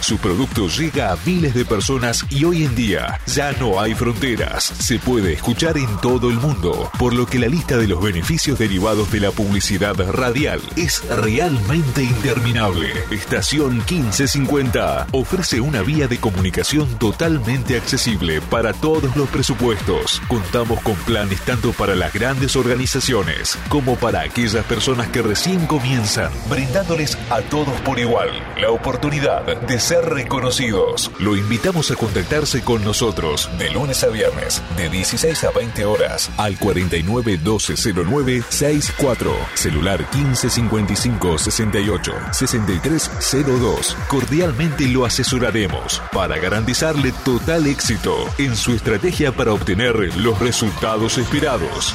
Su producto llega a miles de personas y hoy en día ya no hay fronteras. Se puede escuchar en todo el mundo, por lo que la lista de los beneficios derivados de la publicidad radial es realmente interminable. Estación 1550 ofrece una vía de comunicación totalmente accesible para todos los presupuestos. Contamos con planes tanto para las grandes organizaciones como para aquellas personas que recién comienzan, brindándoles a todos por igual la oportunidad de ser reconocidos. Lo invitamos a contactarse con nosotros de lunes a viernes de 16 a 20 horas al 49 1209 64 celular 1555 68 6302. Cordialmente lo asesoraremos para garantizarle total éxito en su estrategia para obtener los resultados esperados.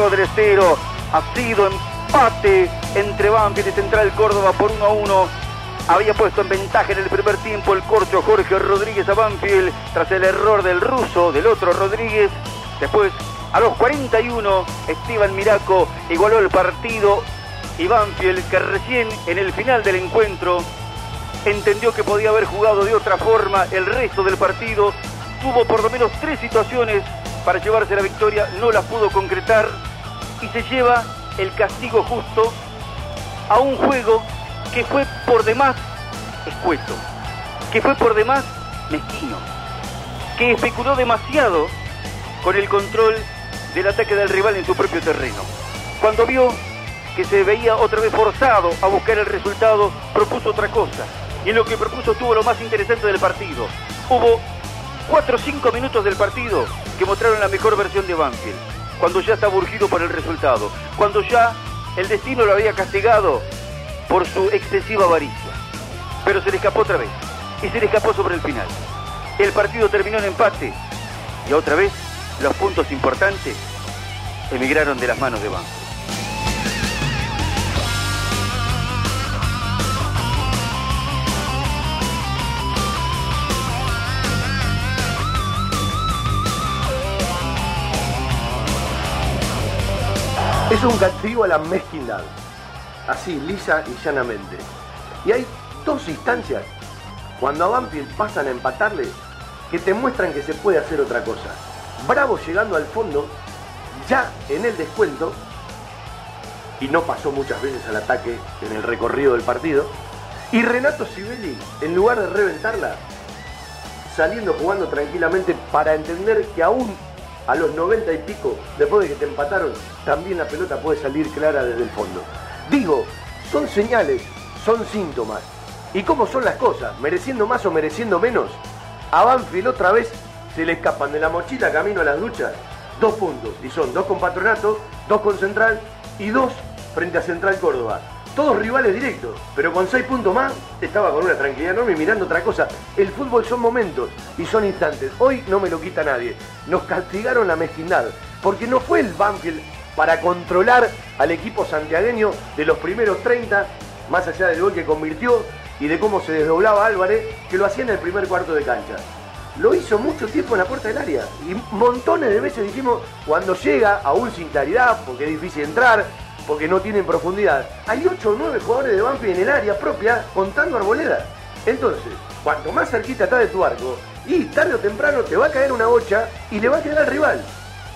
Santiago del. Ha sido empate entre Banfield y Central Córdoba por 1 a 1. Había puesto en ventaja en el primer tiempo el corcho Jorge Rodríguez a Banfield tras el error del ruso, del otro Rodríguez. Después, a los 41, Esteban Miraco igualó el partido y Banfield, que recién en el final del encuentro entendió que podía haber jugado de otra forma el resto del partido, tuvo por lo menos tres situaciones para llevarse la victoria, no la pudo concretar y se lleva el castigo justo a un juego que fue por demás escueto, que fue por demás mezquino, que especuló demasiado con el control del ataque del rival en su propio terreno. Cuando vio que se veía otra vez forzado a buscar el resultado, propuso otra cosa. Y lo que propuso tuvo lo más interesante del partido. Hubo 4 o 5 minutos del partido que mostraron la mejor versión de Banfield, cuando ya estaba urgido por el resultado, cuando ya el destino lo había castigado por su excesiva avaricia. Pero se le escapó otra vez, y se le escapó sobre el final. El partido terminó en empate, y otra vez los puntos importantes emigraron de las manos de Banfield. Es un castigo a la mezquindad. Así, lisa y llanamente. Y hay dos instancias cuando a Banfield pasan a empatarle que te muestran que se puede hacer otra cosa. Bravo llegando al fondo, ya en el descuento, y no pasó muchas veces al ataque en el recorrido del partido, y Renato Sibeli, en lugar de reventarla, saliendo jugando tranquilamente para entender que aún a los 90 y pico, después de que te empataron, también la pelota puede salir clara desde el fondo. Digo, son señales, son síntomas. ¿Y cómo son las cosas? ¿Mereciendo más o mereciendo menos? A Banfield otra vez se le escapan de la mochila camino a las duchas dos puntos. Y son dos con Patronato, dos con Central y dos frente a Central Córdoba todos rivales directos, pero con seis puntos más estaba con una tranquilidad enorme mirando otra cosa. El fútbol son momentos y son instantes. Hoy no me lo quita nadie. Nos castigaron la mezquindad, porque no fue el Banfield para controlar al equipo santiagueño de los primeros 30, más allá del gol que convirtió y de cómo se desdoblaba Álvarez, que lo hacía en el primer cuarto de cancha. Lo hizo mucho tiempo en la puerta del área y montones de veces dijimos, cuando llega, aún sin claridad, porque es difícil entrar, porque no tienen profundidad. Hay 8 o 9 jugadores de Banfield en el área propia contando arboleda. Entonces, cuanto más cerquita está de tu arco, y tarde o temprano te va a caer una bocha y le va a quedar al rival.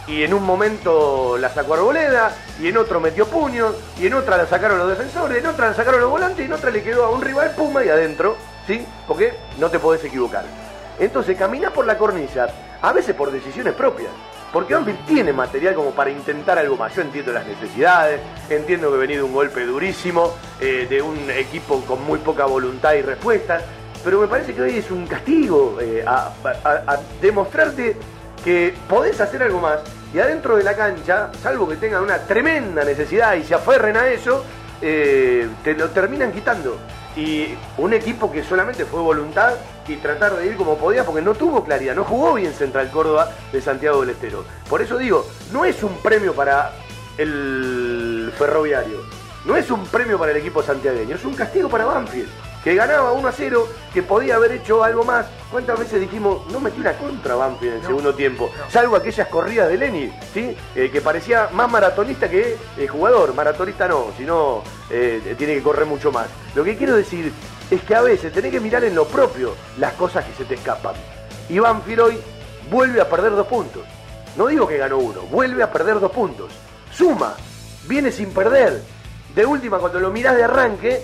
Y en un momento la sacó Arboleda, y en otro metió puños, y en otra la sacaron los defensores, en otra la sacaron los volantes, y en otra le quedó a un rival Puma y adentro, ¿sí? Porque no te podés equivocar. Entonces camina por la cornisa, a veces por decisiones propias. Porque Banfield tiene material como para intentar algo más. Yo entiendo las necesidades, entiendo que ha venido un golpe durísimo eh, de un equipo con muy poca voluntad y respuesta, pero me parece que hoy es un castigo eh, a, demostrarte que podés hacer algo más y adentro de la cancha, salvo que tengan una tremenda necesidad y se aferren a eso, eh, te lo terminan quitando. Y un equipo que solamente fue voluntad y tratar de ir como podía porque no tuvo claridad, no jugó bien Central Córdoba de Santiago del Estero. Por eso digo, no es un premio para el ferroviario, no es un premio para el equipo santiagueño, es un castigo para Banfield, que ganaba 1 a 0, que podía haber hecho algo más. ¿Cuántas veces dijimos, no metí una contra Banfield en el segundo tiempo? Salvo aquellas corridas de Lenny, ¿sí? Eh, que parecía más maratonista que eh, jugador. Maratonista no, sino eh, tiene que correr mucho más. Lo que quiero decir es que a veces tenés que mirar en lo propio las cosas que se te escapan. Y Banfield hoy vuelve a perder dos puntos. No digo que ganó uno, vuelve a perder dos puntos. Suma, viene sin perder. De última, cuando lo mirás de arranque,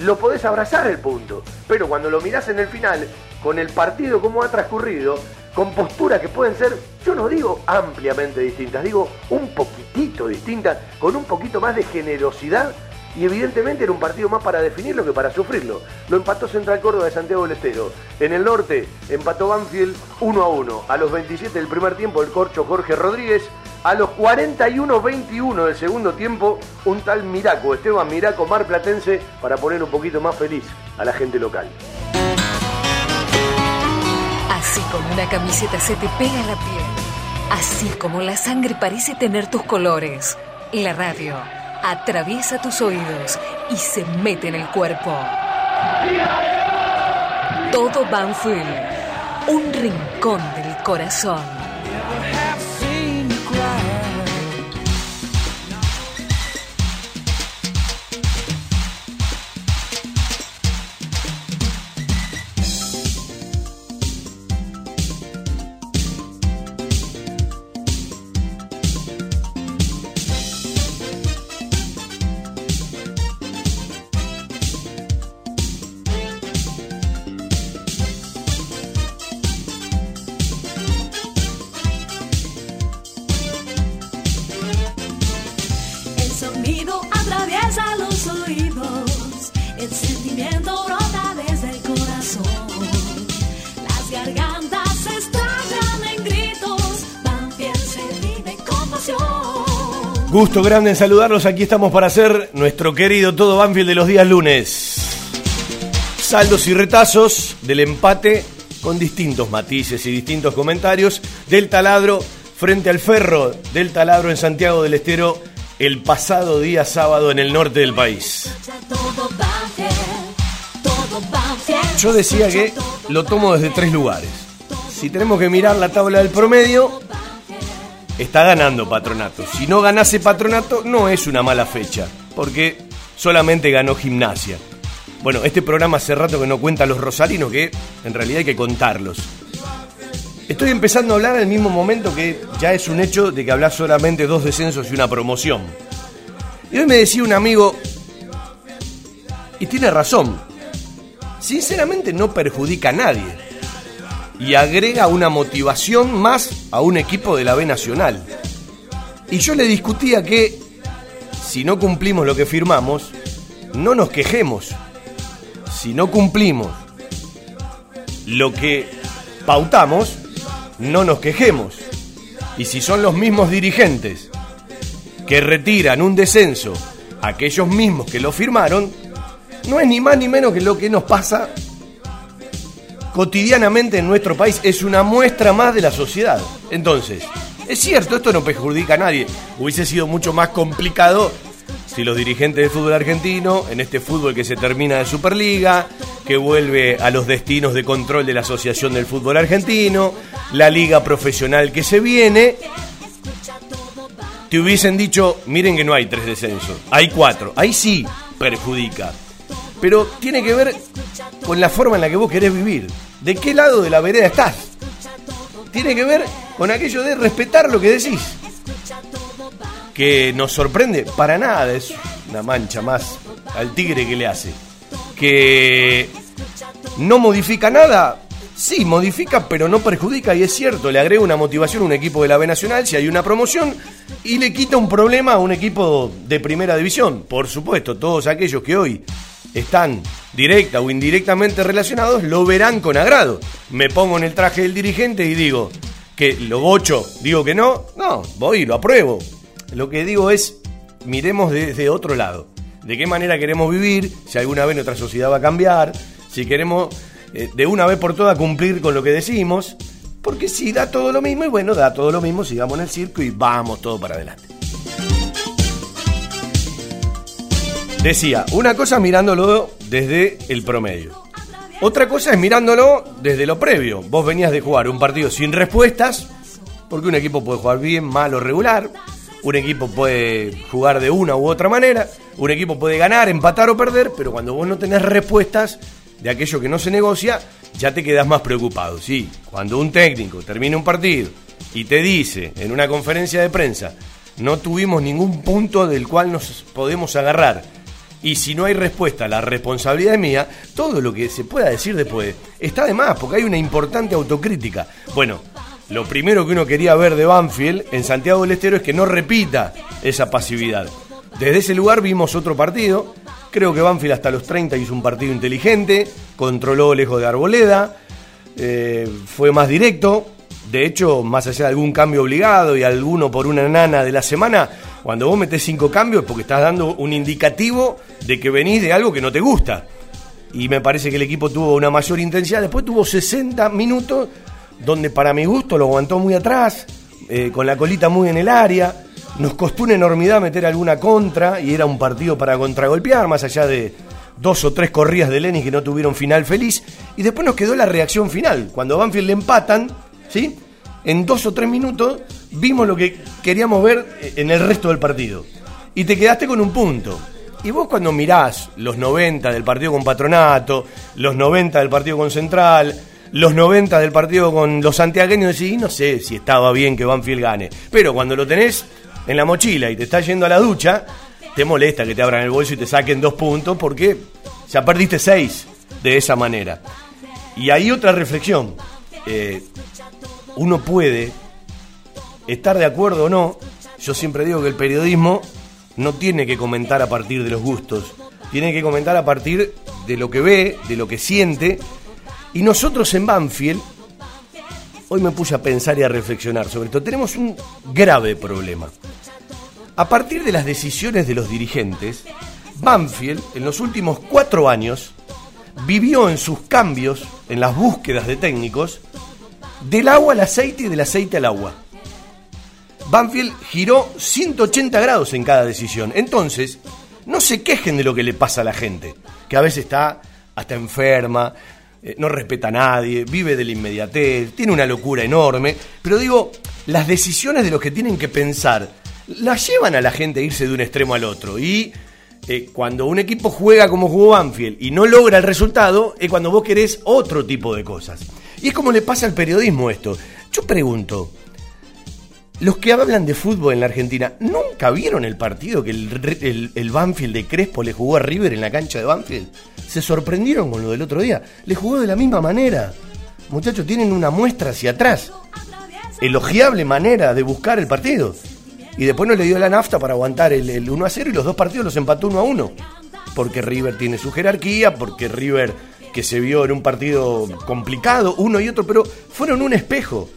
lo podés abrazar el punto. Pero cuando lo mirás en el final, con el partido como ha transcurrido, con posturas que pueden ser, yo no digo ampliamente distintas, digo un poquitito distintas, con un poquito más de generosidad y evidentemente era un partido más para definirlo que para sufrirlo. Lo empató Central Córdoba de Santiago del Estero. En el norte empató Banfield 1 a 1. A los 27 del primer tiempo el corcho Jorge Rodríguez. A los 41-21 del segundo tiempo, un tal Miraco, Esteban Miraco Marplatense, para poner un poquito más feliz a la gente local. Así como una camiseta se te pega la piel, así como la sangre parece tener tus colores, la radio atraviesa tus oídos y se mete en el cuerpo. Todo Banfield, un rincón del corazón. Gusto grande en saludarlos. Aquí estamos para hacer nuestro querido Todo Banfield de los días lunes. Saldos y retazos del empate con distintos matices y distintos comentarios del taladro frente al ferro del taladro en Santiago del Estero el pasado día sábado en el norte del país. Yo decía que lo tomo desde tres lugares. Si tenemos que mirar la tabla del promedio, está ganando Patronato. Si no ganase Patronato, no es una mala fecha, porque solamente ganó Gimnasia. Bueno, este programa hace rato que no cuenta los rosarinos, que en realidad hay que contarlos. Estoy empezando a hablar al mismo momento que ya es un hecho de que hablas solamente dos descensos y una promoción. Y hoy me decía un amigo, y tiene razón, sinceramente no perjudica a nadie y agrega una motivación más a un equipo de la B Nacional. Y yo le discutía que si no cumplimos lo que firmamos, no nos quejemos. Si no cumplimos lo que pautamos, no nos quejemos. Y si son los mismos dirigentes que retiran un descenso, aquellos mismos que lo firmaron, no es ni más ni menos que lo que nos pasa cotidianamente en nuestro país es una muestra más de la sociedad. Entonces, es cierto, esto no perjudica a nadie. Hubiese sido mucho más complicado si los dirigentes del fútbol argentino, en este fútbol que se termina de Superliga, que vuelve a los destinos de control de la Asociación del Fútbol Argentino, la liga profesional que se viene, te hubiesen dicho, miren que no hay tres descensos, hay cuatro. Ahí sí perjudica. Pero tiene que ver con la forma en la que vos querés vivir de qué lado de la vereda estás. Tiene que ver con aquello de respetar lo que decís. Que nos sorprende para nada, es una mancha más al tigre que le hace. Que no modifica nada, sí, modifica, pero no perjudica, y es cierto, le agrega una motivación a un equipo de la B Nacional si hay una promoción y le quita un problema a un equipo de primera división. Por supuesto, todos aquellos que hoy están directa o indirectamente relacionados, lo verán con agrado. Me pongo en el traje del dirigente y digo que lo bocho, digo que no, no, voy y lo apruebo. Lo que digo es, miremos desde otro lado, de qué manera queremos vivir, si alguna vez nuestra sociedad va a cambiar, si queremos eh, de una vez por todas cumplir con lo que decimos, porque si da todo lo mismo, y bueno, da todo lo mismo, sigamos en el circo y vamos todo para adelante. Decía, una cosa mirándolo desde el promedio. Otra cosa es mirándolo desde lo previo. Vos venías de jugar un partido sin respuestas, porque un equipo puede jugar bien, mal o regular. Un equipo puede jugar de una u otra manera. Un equipo puede ganar, empatar o perder, pero cuando vos no tenés respuestas de aquello que no se negocia, ya te quedas más preocupado. Sí, cuando un técnico termina un partido y te dice en una conferencia de prensa, no tuvimos ningún punto del cual nos podemos agarrar y si no hay respuesta, la responsabilidad es mía, todo lo que se pueda decir después está de más, porque hay una importante autocrítica. Bueno, lo primero que uno quería ver de Banfield en Santiago del Estero es que no repita esa pasividad. Desde ese lugar vimos otro partido. Creo que Banfield hasta los 30 hizo un partido inteligente, controló lejos de Arboleda, eh, fue más directo. De hecho, más allá de algún cambio obligado y alguno por una nana de la semana, cuando vos metés cinco cambios es porque estás dando un indicativo de que venís de algo que no te gusta. Y me parece que el equipo tuvo una mayor intensidad. Después tuvo 60 minutos donde para mi gusto lo aguantó muy atrás, eh, con la colita muy en el área. Nos costó una enormidad meter alguna contra y era un partido para contragolpear, más allá de dos o tres corridas de Lenny que no tuvieron final feliz. Y después nos quedó la reacción final. Cuando Banfield le empatan, ¿sí? En dos o tres minutos vimos lo que queríamos ver en el resto del partido. Y te quedaste con un punto. Y vos cuando mirás los 90 del partido con Patronato, los 90 del partido con Central, los 90 del partido con los santiagueños, decís, no sé si estaba bien que Banfield gane. Pero cuando lo tenés en la mochila y te estás yendo a la ducha, te molesta que te abran el bolso y te saquen dos puntos porque ya perdiste seis de esa manera. Y hay otra reflexión. Eh, uno puede estar de acuerdo o no, yo siempre digo que el periodismo no tiene que comentar a partir de los gustos, tiene que comentar a partir de lo que ve, de lo que siente. Y nosotros en Banfield, hoy me puse a pensar y a reflexionar sobre esto, tenemos un grave problema. A partir de las decisiones de los dirigentes, Banfield en los últimos cuatro años vivió en sus cambios, en las búsquedas de técnicos, del agua al aceite y del aceite al agua. Banfield giró 180 grados en cada decisión. Entonces, no se quejen de lo que le pasa a la gente, que a veces está hasta enferma, eh, no respeta a nadie, vive de la inmediatez, tiene una locura enorme. Pero digo, las decisiones de los que tienen que pensar las llevan a la gente a irse de un extremo al otro. Y eh, cuando un equipo juega como jugó Banfield y no logra el resultado, es cuando vos querés otro tipo de cosas. Y es como le pasa al periodismo esto. Yo pregunto, los que hablan de fútbol en la Argentina, ¿nunca vieron el partido que el, el, Banfield de Crespo le jugó a River en la cancha de Banfield? Se sorprendieron con lo del otro día. Le jugó de la misma manera. Muchachos, tienen una muestra hacia atrás. Elogiable manera de buscar el partido. Y después no le dio la nafta para aguantar el, el 1 a 0 y los dos partidos los empató 1 a 1. Porque River tiene su jerarquía, porque River que se vio en un partido complicado, uno y otro, pero fueron un espejo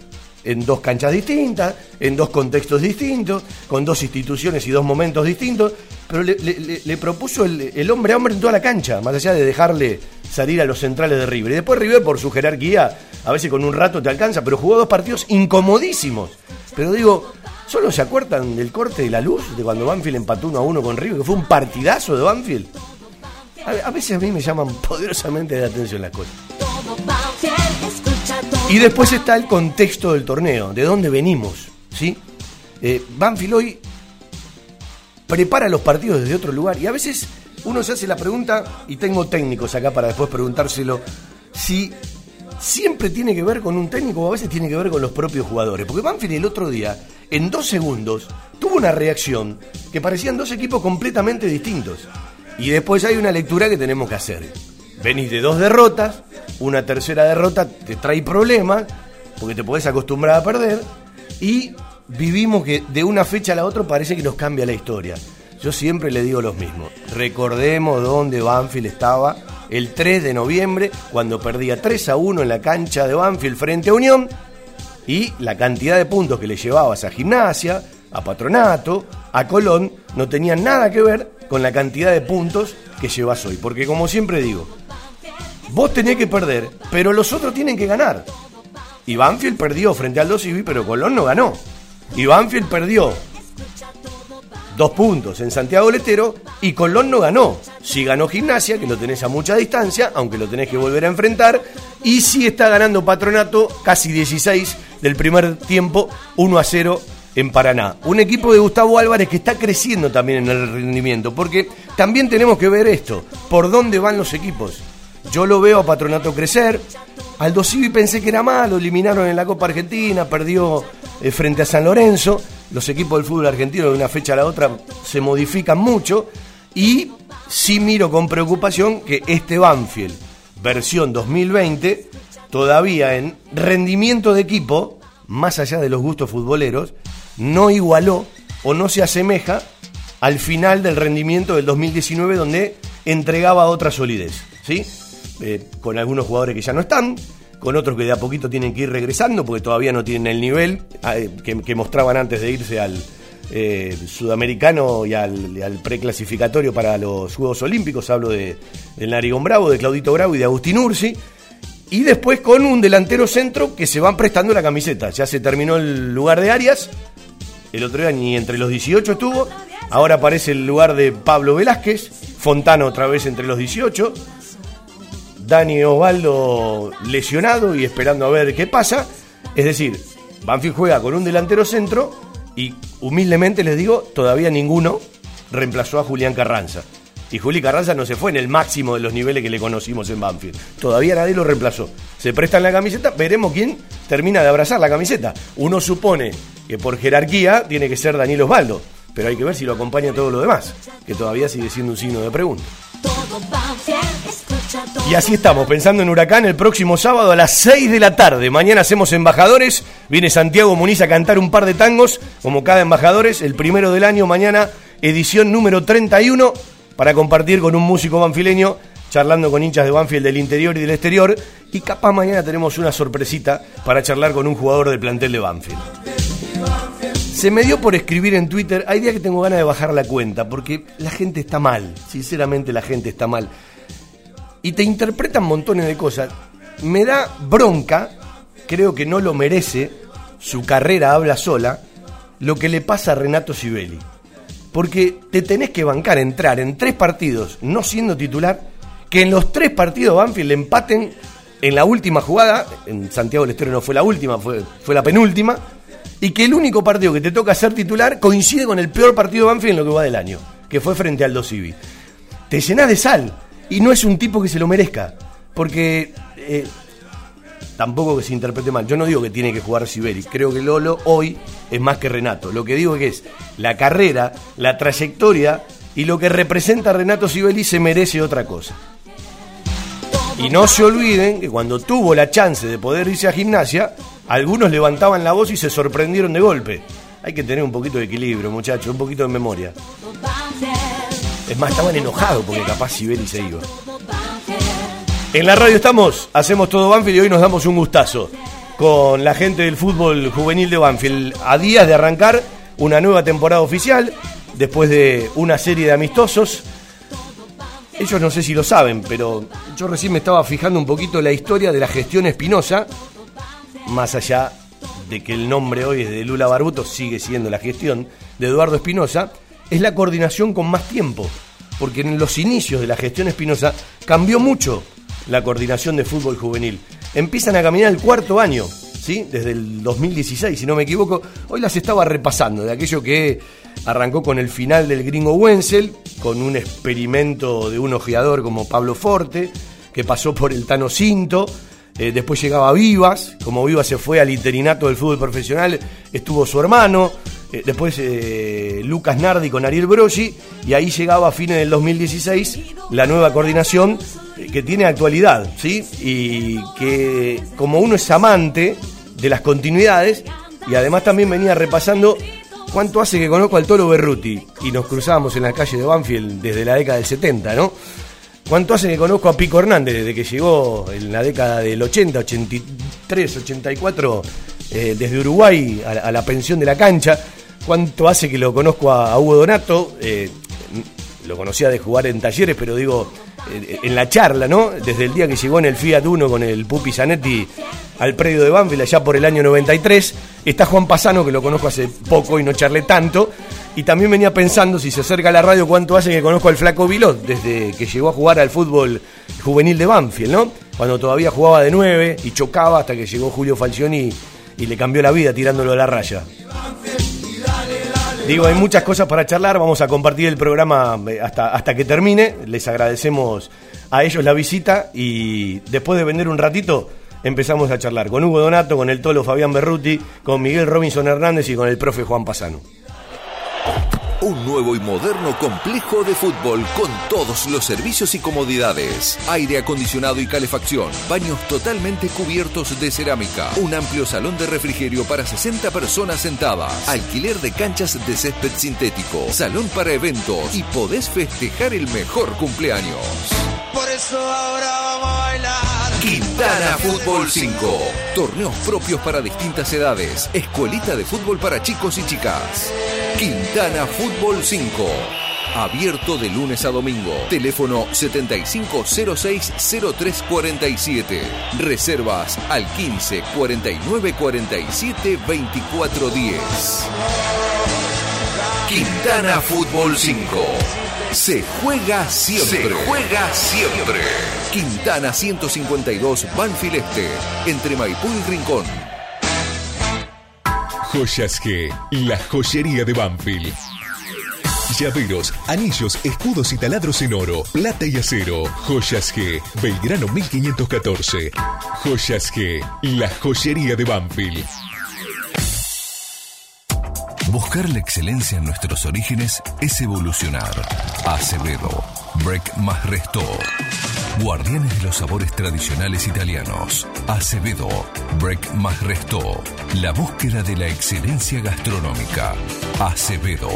en dos canchas distintas, en dos contextos distintos, con dos instituciones y dos momentos distintos, pero le, propuso el, hombre a hombre en toda la cancha, más allá de dejarle salir a los centrales de River. Y después River, por su jerarquía, a veces con un rato te alcanza, pero jugó dos partidos incomodísimos. Pero digo, ¿solo se acuerdan del corte de la luz de cuando Banfield empató uno a uno con River, que fue un partidazo de Banfield? A, veces a mí me llaman poderosamente de atención las cosas. Y después está el contexto del torneo, de dónde venimos. ¿sí? Eh, Banfield hoy prepara los partidos desde otro lugar y a veces uno se hace la pregunta, y tengo técnicos acá para después preguntárselo, si siempre tiene que ver con un técnico o a veces tiene que ver con los propios jugadores. Porque Banfield el otro día, en dos segundos, tuvo una reacción que parecían dos equipos completamente distintos. Y después hay una lectura que tenemos que hacer. Venís de dos derrotas, una tercera derrota te trae problemas, porque te podés acostumbrar a perder, y vivimos que de una fecha a la otra parece que nos cambia la historia. Yo siempre le digo lo mismo. Recordemos dónde Banfield estaba el 3 de noviembre, cuando perdía 3 a 1 en la cancha de Banfield frente a Unión, y la cantidad de puntos que le llevabas a Gimnasia, a Patronato, a Colón, no tenían nada que ver con la cantidad de puntos que llevas hoy. Porque como siempre digo, vos tenés que perder, pero los otros tienen que ganar. Y Banfield perdió frente al 2 pero Colón no ganó. Y Banfield perdió dos puntos en Santiago Letero y Colón no ganó. Si ganó Gimnasia, que lo tenés a mucha distancia, aunque lo tenés que volver a enfrentar, y si está ganando Patronato casi 16 del primer tiempo, 1 a 0 en Paraná. Un equipo de Gustavo Álvarez que está creciendo también en el rendimiento, porque también tenemos que ver esto, por dónde van los equipos. Yo lo veo a Patronato crecer. Aldo Civi pensé que era malo, eliminaron en la Copa Argentina, perdió eh, frente a San Lorenzo. Los equipos del fútbol argentino de una fecha a la otra se modifican mucho. Y sí miro con preocupación que este Banfield, versión 2020, todavía en rendimiento de equipo, más allá de los gustos futboleros, no igualó o no se asemeja al final del rendimiento del 2019 donde entregaba otra solidez. ¿sí? Eh, con algunos jugadores que ya no están, con otros que de a poquito tienen que ir regresando porque todavía no tienen el nivel eh, que, mostraban antes de irse al eh, sudamericano y al, preclasificatorio para los Juegos Olímpicos. Hablo de, del Narigón Bravo, de Claudito Bravo y de Agustín Ursi. Y después con un delantero centro que se van prestando la camiseta. Ya se terminó el lugar de Arias. El otro día ni entre los 18 estuvo. Ahora aparece el lugar de Pablo Velázquez. Fontano otra vez entre los 18. Dani Osvaldo lesionado y esperando a ver qué pasa. Es decir, Banfield juega con un delantero centro y humildemente les digo, todavía ninguno reemplazó a Julián Carranza. Y Juli Carranza no se fue en el máximo de los niveles que le conocimos en Banfield. Todavía nadie lo reemplazó. Se presta en la camiseta, veremos quién termina de abrazar la camiseta. Uno supone que por jerarquía tiene que ser Daniel Osvaldo, pero hay que ver si lo acompaña todo lo demás, que todavía sigue siendo un signo de pregunta. Y así estamos, pensando en Huracán el próximo sábado a las 6 de la tarde. Mañana hacemos embajadores. Viene Santiago Muniz a cantar un par de tangos, como cada embajadores. El primero del año, mañana, edición número 31, para compartir con un músico banfileño, charlando con hinchas de Banfield del interior y del exterior. Y capaz mañana tenemos una sorpresita para charlar con un jugador del plantel de Banfield. Se me dio por escribir en Twitter, hay días que tengo ganas de bajar la cuenta, porque la gente está mal, sinceramente la gente está mal y te interpretan montones de cosas. Me da bronca, creo que no lo merece, su carrera habla sola, lo que le pasa a Renato Sibeli. Porque te tenés que bancar entrar en tres partidos no siendo titular, que en los tres partidos Banfield le empaten en la última jugada, en Santiago del Estero no fue la última, fue, fue la penúltima, y que el único partido que te toca ser titular coincide con el peor partido Banfield en lo que va del año, que fue frente al 2 Civi. Te llenás de sal, y no es un tipo que se lo merezca, porque eh, tampoco que se interprete mal. Yo no digo que tiene que jugar Siberi, creo que Lolo hoy es más que Renato. Lo que digo es que es la carrera, la trayectoria y lo que representa Renato Sibeli se merece otra cosa. Y no se olviden que cuando tuvo la chance de poder irse a gimnasia, algunos levantaban la voz y se sorprendieron de golpe. Hay que tener un poquito de equilibrio, muchachos, un poquito de memoria. Es más, estaban enojados porque capaz Sibeli se iba. En la radio estamos, hacemos todo Banfield y hoy nos damos un gustazo con la gente del fútbol juvenil de Banfield. A días de arrancar una nueva temporada oficial, después de una serie de amistosos. Ellos no sé si lo saben, pero yo recién me estaba fijando un poquito la historia de la gestión Espinosa, más allá de que el nombre hoy es de Lula Barbuto, sigue siendo la gestión de Eduardo Espinosa es la coordinación con más tiempo, porque en los inicios de la gestión Espinosa cambió mucho la coordinación de fútbol juvenil. Empiezan a caminar el cuarto año, ¿sí? Desde el 2016, si no me equivoco. Hoy las estaba repasando, de aquello que arrancó con el final del gringo Wenzel, con un experimento de un ojeador como Pablo Forte, que pasó por el Tano Cinto. Eh, después llegaba Vivas, como Vivas se fue al interinato del fútbol profesional, estuvo su hermano, eh, después eh, Lucas Nardi con Ariel Broggi, y ahí llegaba a fines del 2016 la nueva coordinación eh, que tiene actualidad, ¿sí? Y que como uno es amante de las continuidades, y además también venía repasando cuánto hace que conozco al Toro Berruti, y nos cruzábamos en la calle de Banfield desde la década del 70, ¿no? ¿Cuánto hace que conozco a Pico Hernández desde que llegó en la década del 80, 83, 84, desde Uruguay a, a, la pensión de la cancha? Cuánto hace que lo conozco a, Hugo Donato, eh, lo conocía de jugar en talleres, pero digo, en la charla, ¿no? Desde el día que llegó en el Fiat Uno con el Pupi Zanetti al predio de Banfield allá por el año 93. Está Juan Pasano, que lo conozco hace poco y no charlé tanto. Y también venía pensando, si se acerca a la radio, cuánto hace que conozco al Flaco Vilot, desde que llegó a jugar al fútbol juvenil de Banfield, ¿no? Cuando todavía jugaba de nueve y chocaba hasta que llegó Julio Falcioni y le cambió la vida tirándolo a la raya. Digo, hay muchas cosas para charlar, vamos a compartir el programa eh, hasta, hasta que termine, les agradecemos a ellos la visita y después de vender un ratito empezamos a charlar con Hugo Donato, con el Tolo Fabián Berruti, con Miguel Robinson Hernández y con el profe Juan Pasano. Un nuevo y moderno complejo de fútbol con todos los servicios y comodidades. Aire acondicionado y calefacción. Baños totalmente cubiertos de cerámica. Un amplio salón de refrigerio para 60 personas sentadas. Alquiler de canchas de césped sintético. Salón para eventos. Y podés festejar el mejor cumpleaños. Por eso ahora vamos a bailar. Quintana Fútbol 5. Torneos propios para distintas edades. Escuelita de fútbol para chicos y chicas. Quintana Fútbol 5. Abierto de lunes a domingo. Teléfono 7506-0347. Reservas al 15 49 47 24 10. Quintana Fútbol 5. Se juega siempre. Se juega siempre. Quintana 152 Banfield Este. Entre Maipú y Rincón. Joyas G, la joyería de Banfield. Llaveros, anillos, escudos y taladros en oro, plata y acero. Joyas G, Belgrano 1514. Joyas G, la joyería de Banfield. Buscar la excelencia en nuestros orígenes es evolucionar. Acevedo, Break más Resto. Guardianes de los sabores tradicionales italianos. Acevedo, Break más Resto. La búsqueda de la excelencia gastronómica. Acevedo,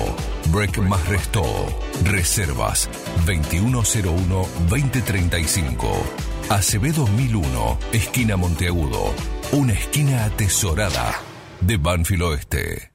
Break más Resto. Reservas 2101-2035. Acevedo 1001, esquina Monteagudo. Una esquina atesorada de Banfield Oeste.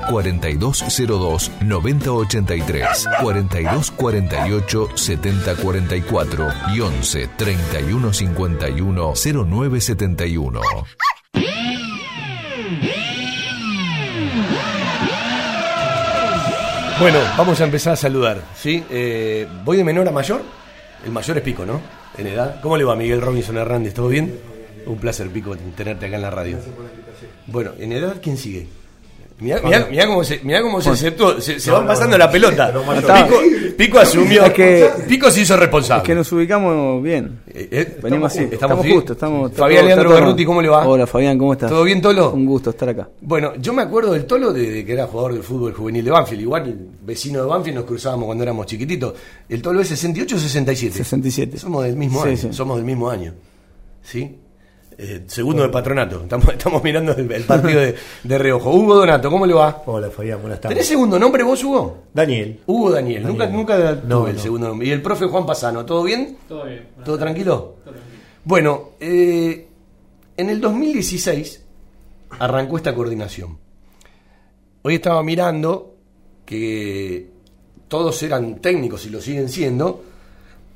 4202-9083, 4248-7044 y 11 3151 0971. Bueno, vamos a empezar a saludar, ¿sí? Eh, ¿Voy de menor a mayor? El mayor es Pico, ¿no? En edad. ¿Cómo le va Miguel Robinson Hernández? ¿Todo bien? Un placer, Pico, tenerte acá en la radio. Bueno, ¿en edad quién sigue? Mirá, cómo se, mirá cómo se, se, van pasando la pelota. Pico, asumió. que, Pico se hizo responsable. Es que nos ubicamos bien. Eh, eh, Venimos así. Estamos, justos. Estamos, Fabián Leandro Berruti, ¿cómo le va? Hola Fabián, ¿cómo estás? ¿Todo bien, Tolo? Un gusto estar acá. Bueno, yo me acuerdo del Tolo de, que era jugador del fútbol juvenil de Banfield. Igual, vecino de Banfield, nos cruzábamos cuando éramos chiquititos. ¿El Tolo es 68 o 67? 67. Somos del mismo año. Somos del mismo año. ¿Sí? Eh, segundo de patronato. Estamos, estamos mirando el, partido de, de, reojo. Hugo Donato, ¿cómo le va? Hola, Fabián, buenas tardes. ¿Tenés segundo nombre vos, Hugo? Daniel. Hugo Daniel. Nunca, nunca tuve el segundo nombre. ¿Y el profe Juan Pasano? ¿Todo bien? Todo bien. ¿Todo tranquilo? Todo tranquilo. Bueno, eh, en el 2016 arrancó esta coordinación. Hoy estaba mirando que todos eran técnicos y lo siguen siendo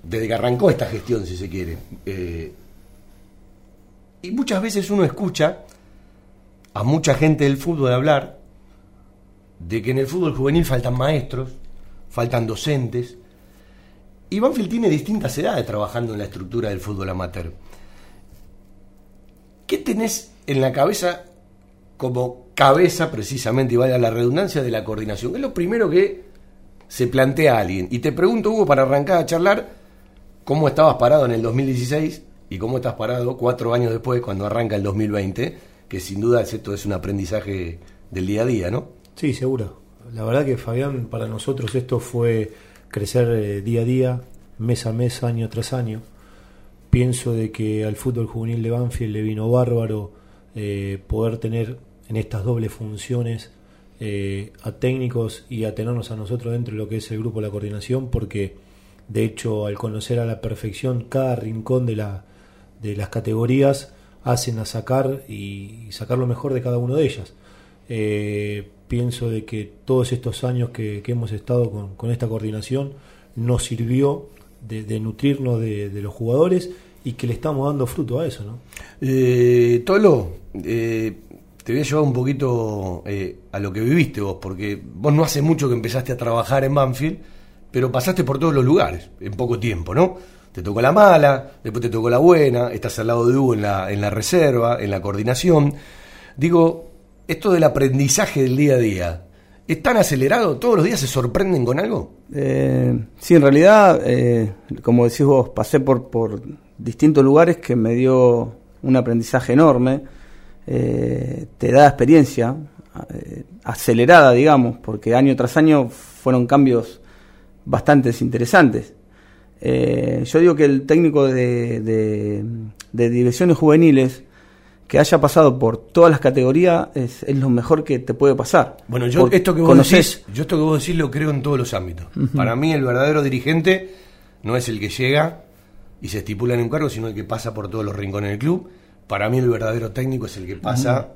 desde que arrancó esta gestión, si se quiere. Eh, y muchas veces uno escucha a mucha gente del fútbol hablar de que en el fútbol juvenil faltan maestros, faltan docentes, y Banfield tiene distintas edades trabajando en la estructura del fútbol amateur. ¿Qué tenés en la cabeza como cabeza, precisamente, y vaya la redundancia, de la coordinación. Es lo primero que se plantea alguien. Y te pregunto, Hugo, para arrancar a charlar, ¿cómo estabas parado en el 2016 y cómo estás parado cuatro años después, cuando arranca el 2020? Que sin duda esto es un aprendizaje del día a día, ¿no? Sí, seguro. La verdad que Fabián, para nosotros esto fue crecer eh, día a día, mes a mes, año tras año. Pienso de que al fútbol juvenil de Banfield le vino bárbaro eh, poder tener en estas dobles funciones eh, a técnicos y a tenernos a nosotros dentro de lo que es el grupo de la coordinación, porque de hecho al conocer a la perfección cada rincón de, la, de las categorías, hacen a sacar y, sacar lo mejor de cada una de ellas. Eh, pienso de que todos estos años que, hemos estado con, esta coordinación nos sirvió de, nutrirnos de, los jugadores y que le estamos dando fruto a eso, ¿no? Eh, Tolo, eh, te voy a llevar un poquito eh, a lo que viviste vos, porque vos no hace mucho que empezaste a trabajar en Banfield, pero pasaste por todos los lugares en poco tiempo, ¿no? Te tocó la mala, después te tocó la buena, estás al lado de Hugo en la, en la reserva, en la coordinación. Digo, esto del aprendizaje del día a día, ¿es tan acelerado? ¿Todos los días se sorprenden con algo? Eh, sí, en realidad, eh, como decís vos, pasé por, por distintos lugares que me dio un aprendizaje enorme eh, te da experiencia eh, acelerada, digamos, porque año tras año fueron cambios bastante interesantes. Eh, yo digo que el técnico de, de, divisiones juveniles que haya pasado por todas las categorías es, lo mejor que te puede pasar. Bueno, yo esto que vos decís, yo esto que vos decís lo creo en todos los ámbitos. Para mí el verdadero dirigente no es el que llega y se estipula en un cargo, sino el que pasa por todos los rincones del club para mí el verdadero técnico es el que pasa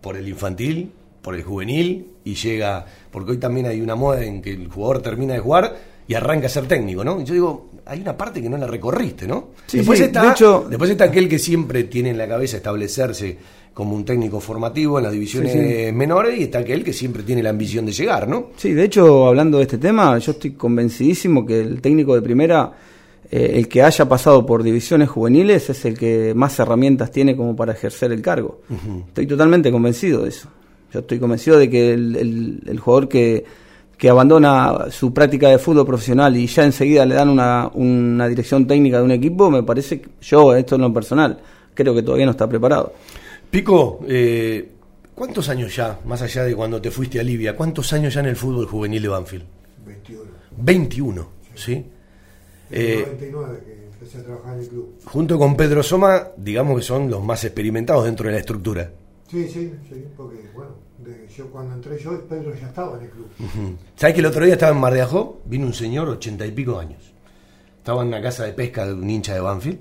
por el infantil, por el juvenil y llega, porque hoy también hay una moda en que el jugador termina de jugar y arranca a ser técnico, ¿no? Y yo digo, hay una parte que no la recorriste, ¿no? después, está, después está aquel que siempre tiene en la cabeza establecerse como un técnico formativo en las divisiones menores y está aquel que siempre tiene la ambición de llegar, ¿no? Sí, de hecho, hablando de este tema, yo estoy convencidísimo que el técnico de primera eh, el que haya pasado por divisiones juveniles es el que más herramientas tiene como para ejercer el cargo. Estoy totalmente convencido de eso. Yo estoy convencido de que el, jugador que, abandona su práctica de fútbol profesional y ya enseguida le dan una, una dirección técnica de un equipo, me parece, que yo, esto en lo personal, creo que todavía no está preparado. Pico, eh, ¿cuántos años ya, más allá de cuando te fuiste a Libia, cuántos años ya en el fútbol juvenil de Banfield? 21. 21, ¿sí? En 99 eh, que empecé a trabajar en el club. Junto con Pedro Soma, digamos que son los más experimentados dentro de la estructura. Sí, sí, sí, porque bueno, yo cuando entré yo, Pedro ya estaba en el club. ¿Sabes que el otro día estaba en Mar de Ajó? Vino un señor, ochenta y pico años. Estaba en una casa de pesca de un hincha de Banfield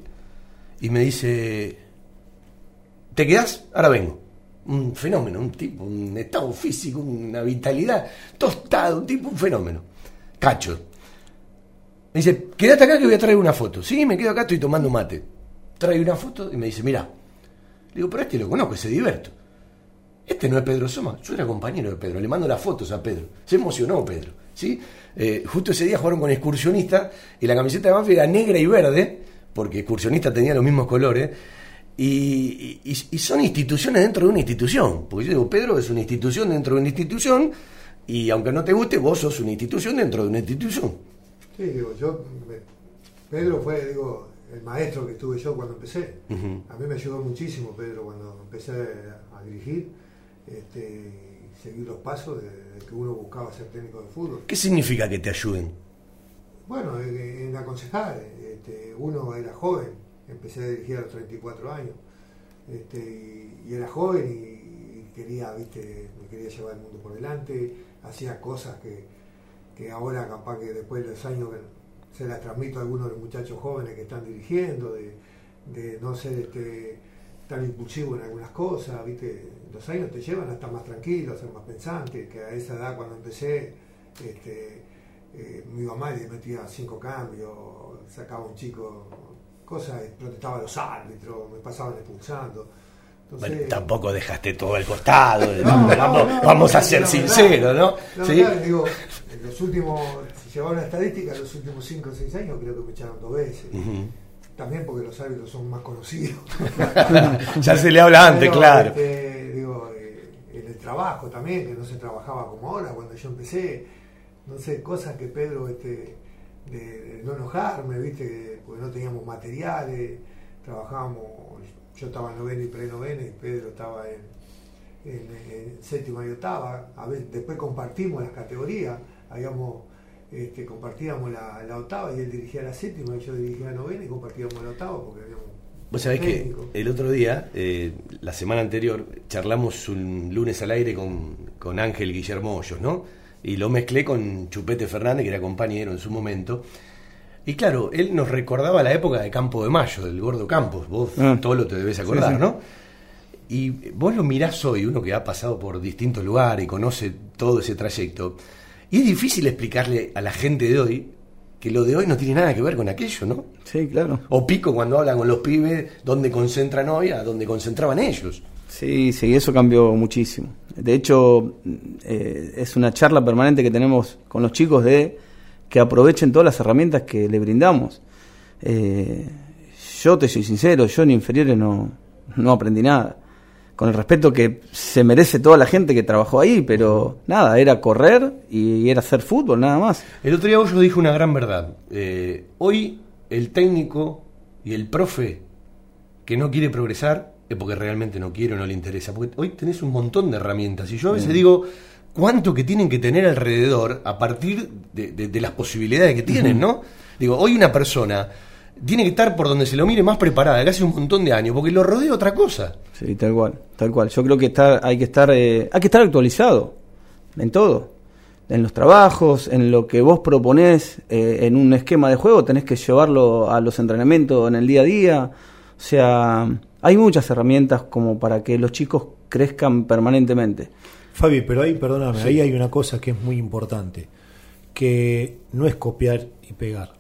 y me dice, ¿te quedás? Ahora vengo. Un fenómeno, un tipo, un estado físico, una vitalidad, tostado, un tipo, un fenómeno. Cacho, me dice, quédate acá que voy a traer una foto. Sí, me quedo acá, estoy tomando mate. Trae una foto y me dice, mira. digo, pero este lo conozco, se divierto. Este no es Pedro Soma, yo era compañero de Pedro, le mando las fotos a Pedro. Se emocionó Pedro. ¿sí? Eh, justo ese día jugaron con excursionista y la camiseta de Banfield era negra y verde, porque excursionista tenía los mismos colores. Y, y, son instituciones dentro de una institución. Porque yo digo, Pedro es una institución dentro de una institución, y aunque no te guste, vos sos una institución dentro de una institución. Sí, digo, yo, Pedro fue, digo, el maestro que estuve yo cuando empecé. A mí me ayudó muchísimo Pedro cuando empecé a dirigir, este, seguir los pasos de, que uno buscaba ser técnico de fútbol. ¿Qué significa que te ayuden? Bueno, en, aconsejar, este, uno era joven, empecé a dirigir a los 34 años, este, y, era joven y, quería, viste, me quería llevar el mundo por delante, hacía cosas que que ahora capaz que después de los años se las transmito a algunos de los muchachos jóvenes que están dirigiendo, de, no ser este, tan impulsivo en algunas cosas, ¿viste? Los años te llevan a estar más tranquilo, a ser más pensante, que a esa edad cuando empecé, este, eh, mi mamá le metía cinco cambios, sacaba un chico, cosas, protestaba a los árbitros, me pasaban expulsando tampoco dejaste todo al costado. vamos, a ser sinceros, ¿no? ¿Sí? digo, en los últimos, si llevaba una estadística, en los últimos 5 o 6 años creo que me echaron dos veces. También porque los árbitros son más conocidos. ya se le habla antes, claro. Este, digo, eh, trabajo también, que no se trabajaba como ahora cuando yo empecé, no sé, cosas que Pedro, este, de, no enojarme, viste, porque no teníamos materiales, trabajábamos, yo estaba en novena y pre-novena y Pedro estaba en, en, séptima y octava, a ver, después compartimos las categorías, habíamos este, compartíamos la, la, octava y él dirigía la séptima y yo dirigía la novena y compartíamos la octava porque habíamos Vos sabés que el otro día, eh, la semana anterior, charlamos un lunes al aire con, con Ángel Guillermo Hoyos, ¿no? Y lo mezclé con Chupete Fernández, que era compañero en su momento. Y claro, él nos recordaba la época de Campo de Mayo, del Gordo Campos. Vos ah. todo lo te debes acordar, ¿no? Y vos lo mirás hoy, uno que ha pasado por distintos lugares y conoce todo ese trayecto. Y es difícil explicarle a la gente de hoy que lo de hoy no tiene nada que ver con aquello, ¿no? Sí, claro. O Pico cuando habla con los pibes, donde concentran hoy a donde concentraban ellos. Sí, sí, eso cambió muchísimo. De hecho, eh, es una charla permanente que tenemos con los chicos de que aprovechen todas las herramientas que le brindamos. Eh, yo te soy sincero, yo en inferiores no, no aprendí nada con el respeto que se merece toda la gente que trabajó ahí, pero nada, era correr y era hacer fútbol, nada más. El otro día yo dijo una gran verdad. Eh, hoy el técnico y el profe que no quiere progresar es porque realmente no quiere o no le interesa. Porque hoy tenés un montón de herramientas. Y yo a veces digo, ¿cuánto que tienen que tener alrededor a partir de, las posibilidades que tienen, no? Digo, hoy una persona tiene que estar por donde se lo mire más preparada, que hace un montón de años, porque lo rodea otra cosa. Sí, tal cual, tal cual. Yo creo que está, hay que estar, eh, hay que estar actualizado en todo, en los trabajos, en lo que vos proponés eh, en un esquema de juego, tenés que llevarlo a los entrenamientos en el día a día. O sea, hay muchas herramientas como para que los chicos crezcan permanentemente. Fabi, pero ahí, perdóname, ahí hay una cosa que es muy importante que no es copiar y pegar,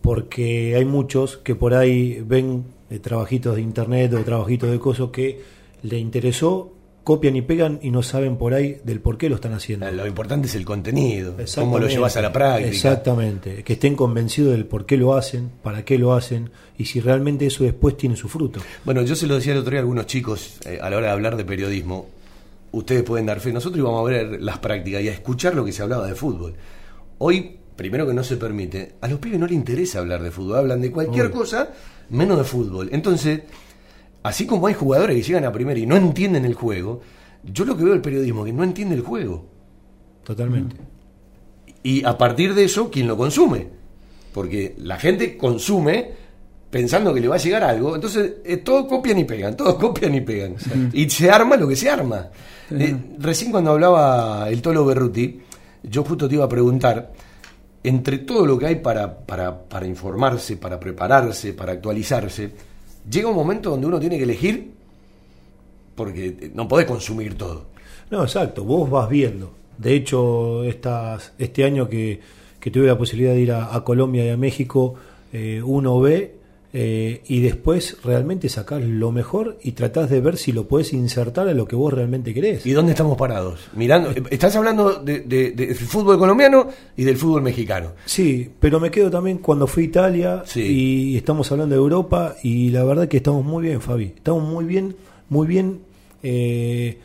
porque hay muchos que por ahí ven eh, trabajitos de internet o trabajitos de cosas que le interesó, copian y pegan y no saben por ahí del por qué lo están haciendo. Lo importante es el contenido, cómo lo llevas a la práctica. Exactamente, que estén convencidos del por qué lo hacen, para qué lo hacen y si realmente eso después tiene su fruto. Bueno, yo se lo decía el otro día a algunos chicos eh, a la hora de hablar de periodismo, ustedes pueden dar fe, nosotros íbamos a ver las prácticas y a escuchar lo que se hablaba de fútbol. Hoy, primero que no se permite, a los pibes no les interesa hablar de fútbol, hablan de cualquier cosa menos de fútbol. Entonces, así como hay jugadores que llegan a primera y no entienden el juego, yo lo que veo el periodismo que no entiende el juego. Totalmente. Y a partir de eso, ¿quién lo consume? Porque la gente consume pensando que le va a llegar algo, entonces eh, todos copian y pegan, todos copian y pegan. Y se arma lo que se arma. Eh, recién cuando hablaba el Tolo Berruti, yo justo te iba a preguntar, entre todo lo que hay para, para, para informarse, para prepararse, para actualizarse, llega un momento donde uno tiene que elegir porque no podés consumir todo. No, exacto, vos vas viendo. De hecho, estas, este año que, que tuve la posibilidad de ir a, Colombia y a México, eh, uno ve eh, y después realmente sacás lo mejor y tratás de ver si lo puedes insertar a lo que vos realmente querés. ¿Y dónde estamos parados? Mirando, estás hablando del de, fútbol colombiano y del fútbol mexicano. Sí, pero me quedo también cuando fui a Italia y estamos hablando de Europa y la verdad que estamos muy bien, Fabi. Estamos muy bien, muy bien eh,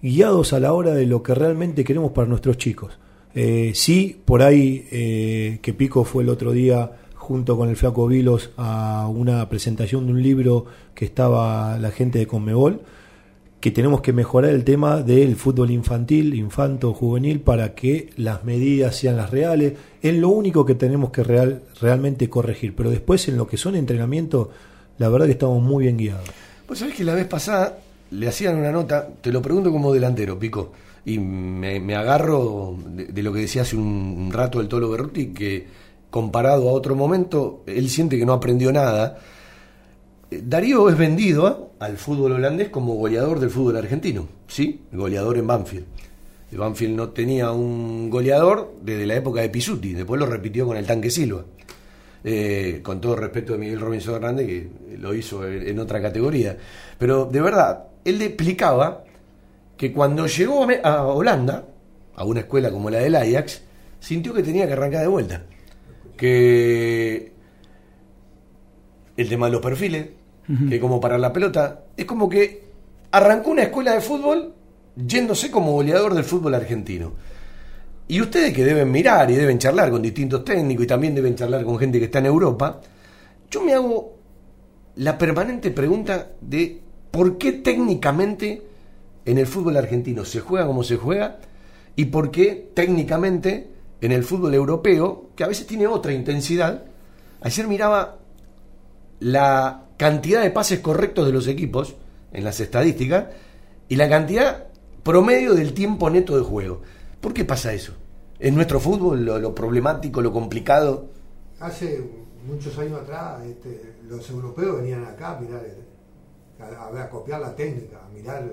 guiados a la hora de lo que realmente queremos para nuestros chicos. Eh, sí, por ahí que Pico fue el otro día junto con el Flaco Vilos a una presentación de un libro que estaba la gente de Conmebol, que tenemos que mejorar el tema del fútbol infantil, infanto, juvenil, para que las medidas sean las reales. Es lo único que tenemos que real, realmente corregir. Pero después, en lo que son entrenamientos, la verdad que estamos muy bien guiados. Pues sabés que la vez pasada le hacían una nota, te lo pregunto como delantero, Pico, y me, agarro de, lo que decía hace un, rato el Tolo Berruti, que comparado a otro momento, él siente que no aprendió nada. Darío es vendido al fútbol holandés como goleador del fútbol argentino, ¿sí? Goleador en Banfield. Banfield no tenía un goleador desde la época de Pisuti, después lo repitió con el tanque Silva. Eh, con todo respeto de Miguel Robinson Hernández, que lo hizo en otra categoría. Pero de verdad, él le explicaba que cuando llegó a Holanda, a una escuela como la del Ajax, sintió que tenía que arrancar de vuelta que el tema de los perfiles, que como para la pelota, es como que arrancó una escuela de fútbol yéndose como goleador del fútbol argentino. Y ustedes que deben mirar y deben charlar con distintos técnicos y también deben charlar con gente que está en Europa, yo me hago la permanente pregunta de por qué técnicamente en el fútbol argentino se juega como se juega y por qué técnicamente en el fútbol europeo, que a veces tiene otra intensidad, ayer miraba la cantidad de pases correctos de los equipos en las estadísticas y la cantidad promedio del tiempo neto de juego. ¿Por qué pasa eso? ¿Es nuestro fútbol lo, problemático, lo complicado? Hace muchos años atrás este, los europeos venían acá a mirar, a, a, copiar la técnica, a mirar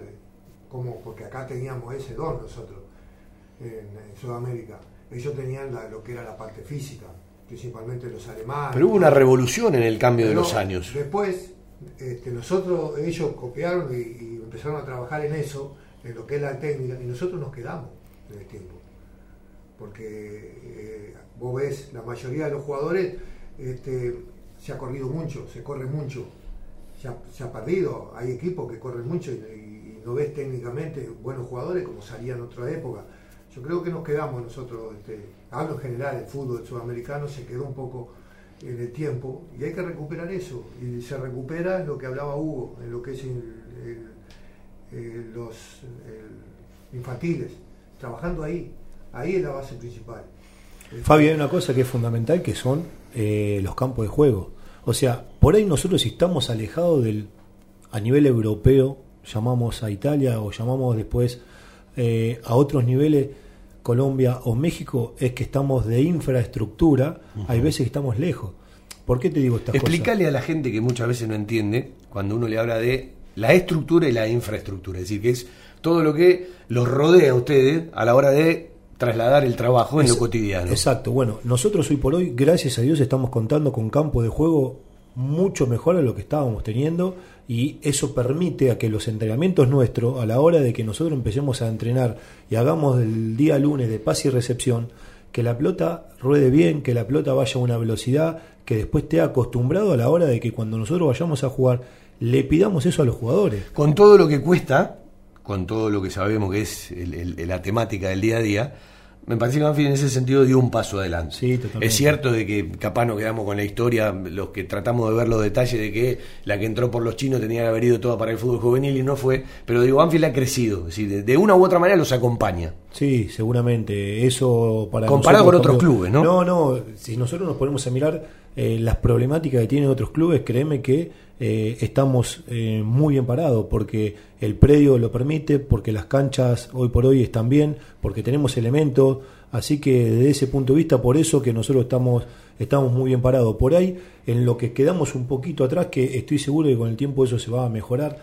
cómo, porque acá teníamos ese don nosotros en, Sudamérica. Ellos tenían lo que era la parte física, principalmente los alemanes. Pero hubo una revolución en el cambio de los años. Después, este, nosotros, ellos copiaron y, empezaron a trabajar en eso, en lo que es la técnica, y nosotros nos quedamos en el tiempo. Porque eh, vos ves, la mayoría de los jugadores este, se ha corrido mucho, se corre mucho, se ha, perdido, hay equipos que corren mucho y, no ves técnicamente buenos jugadores como salían en otra época. Yo creo que nos quedamos nosotros, este, hablo en general, el fútbol sudamericano se quedó un poco en el tiempo y hay que recuperar eso. Y se recupera lo que hablaba Hugo, en lo que es los infantiles, trabajando ahí. Ahí es la base principal. Fabio, hay una cosa que es fundamental que son eh, los campos de juego. O sea, por ahí nosotros estamos alejados del, a nivel europeo, llamamos a Italia o llamamos después eh, a otros niveles, Colombia o México, es que estamos de infraestructura, hay veces que estamos lejos. ¿Por qué te digo estas Explícale a la gente que muchas veces no entiende cuando uno le habla de la estructura y la infraestructura, es decir, que es todo lo que los rodea a ustedes a la hora de trasladar el trabajo en lo cotidiano. Exacto, bueno, nosotros hoy por hoy, gracias a Dios, estamos contando con campo de juego mucho mejor a lo que estábamos teniendo y eso permite a que los entrenamientos nuestros, a la hora de que nosotros empecemos a entrenar y hagamos el día lunes de paz y recepción, que la pelota ruede bien, que la pelota vaya a una velocidad, que después esté acostumbrado a la hora de que cuando nosotros vayamos a jugar, le pidamos eso a los jugadores. Con todo lo que cuesta, con todo lo que sabemos que es la temática del día a día, me parece que Banfield en ese sentido dio un paso adelante. Sí, es cierto de que capaz nos quedamos con la historia, los que tratamos de ver los detalles de que la que entró por los chinos tenía que haber ido toda para el fútbol juvenil y no fue, pero digo, Banfield ha crecido, es de, una u otra manera los acompaña. Sí, seguramente, eso para Comparado con otros clubes, ¿no? No, no, si nosotros nos ponemos a mirar eh, las problemáticas que tienen otros clubes, créeme que eh, estamos eh, muy bien parados porque el predio lo permite, porque las canchas hoy por hoy están bien, porque tenemos elementos, así que desde ese punto de vista, por eso que nosotros estamos, estamos muy bien parados. Por ahí, en lo que quedamos un poquito atrás, que estoy seguro que con el tiempo eso se va a mejorar.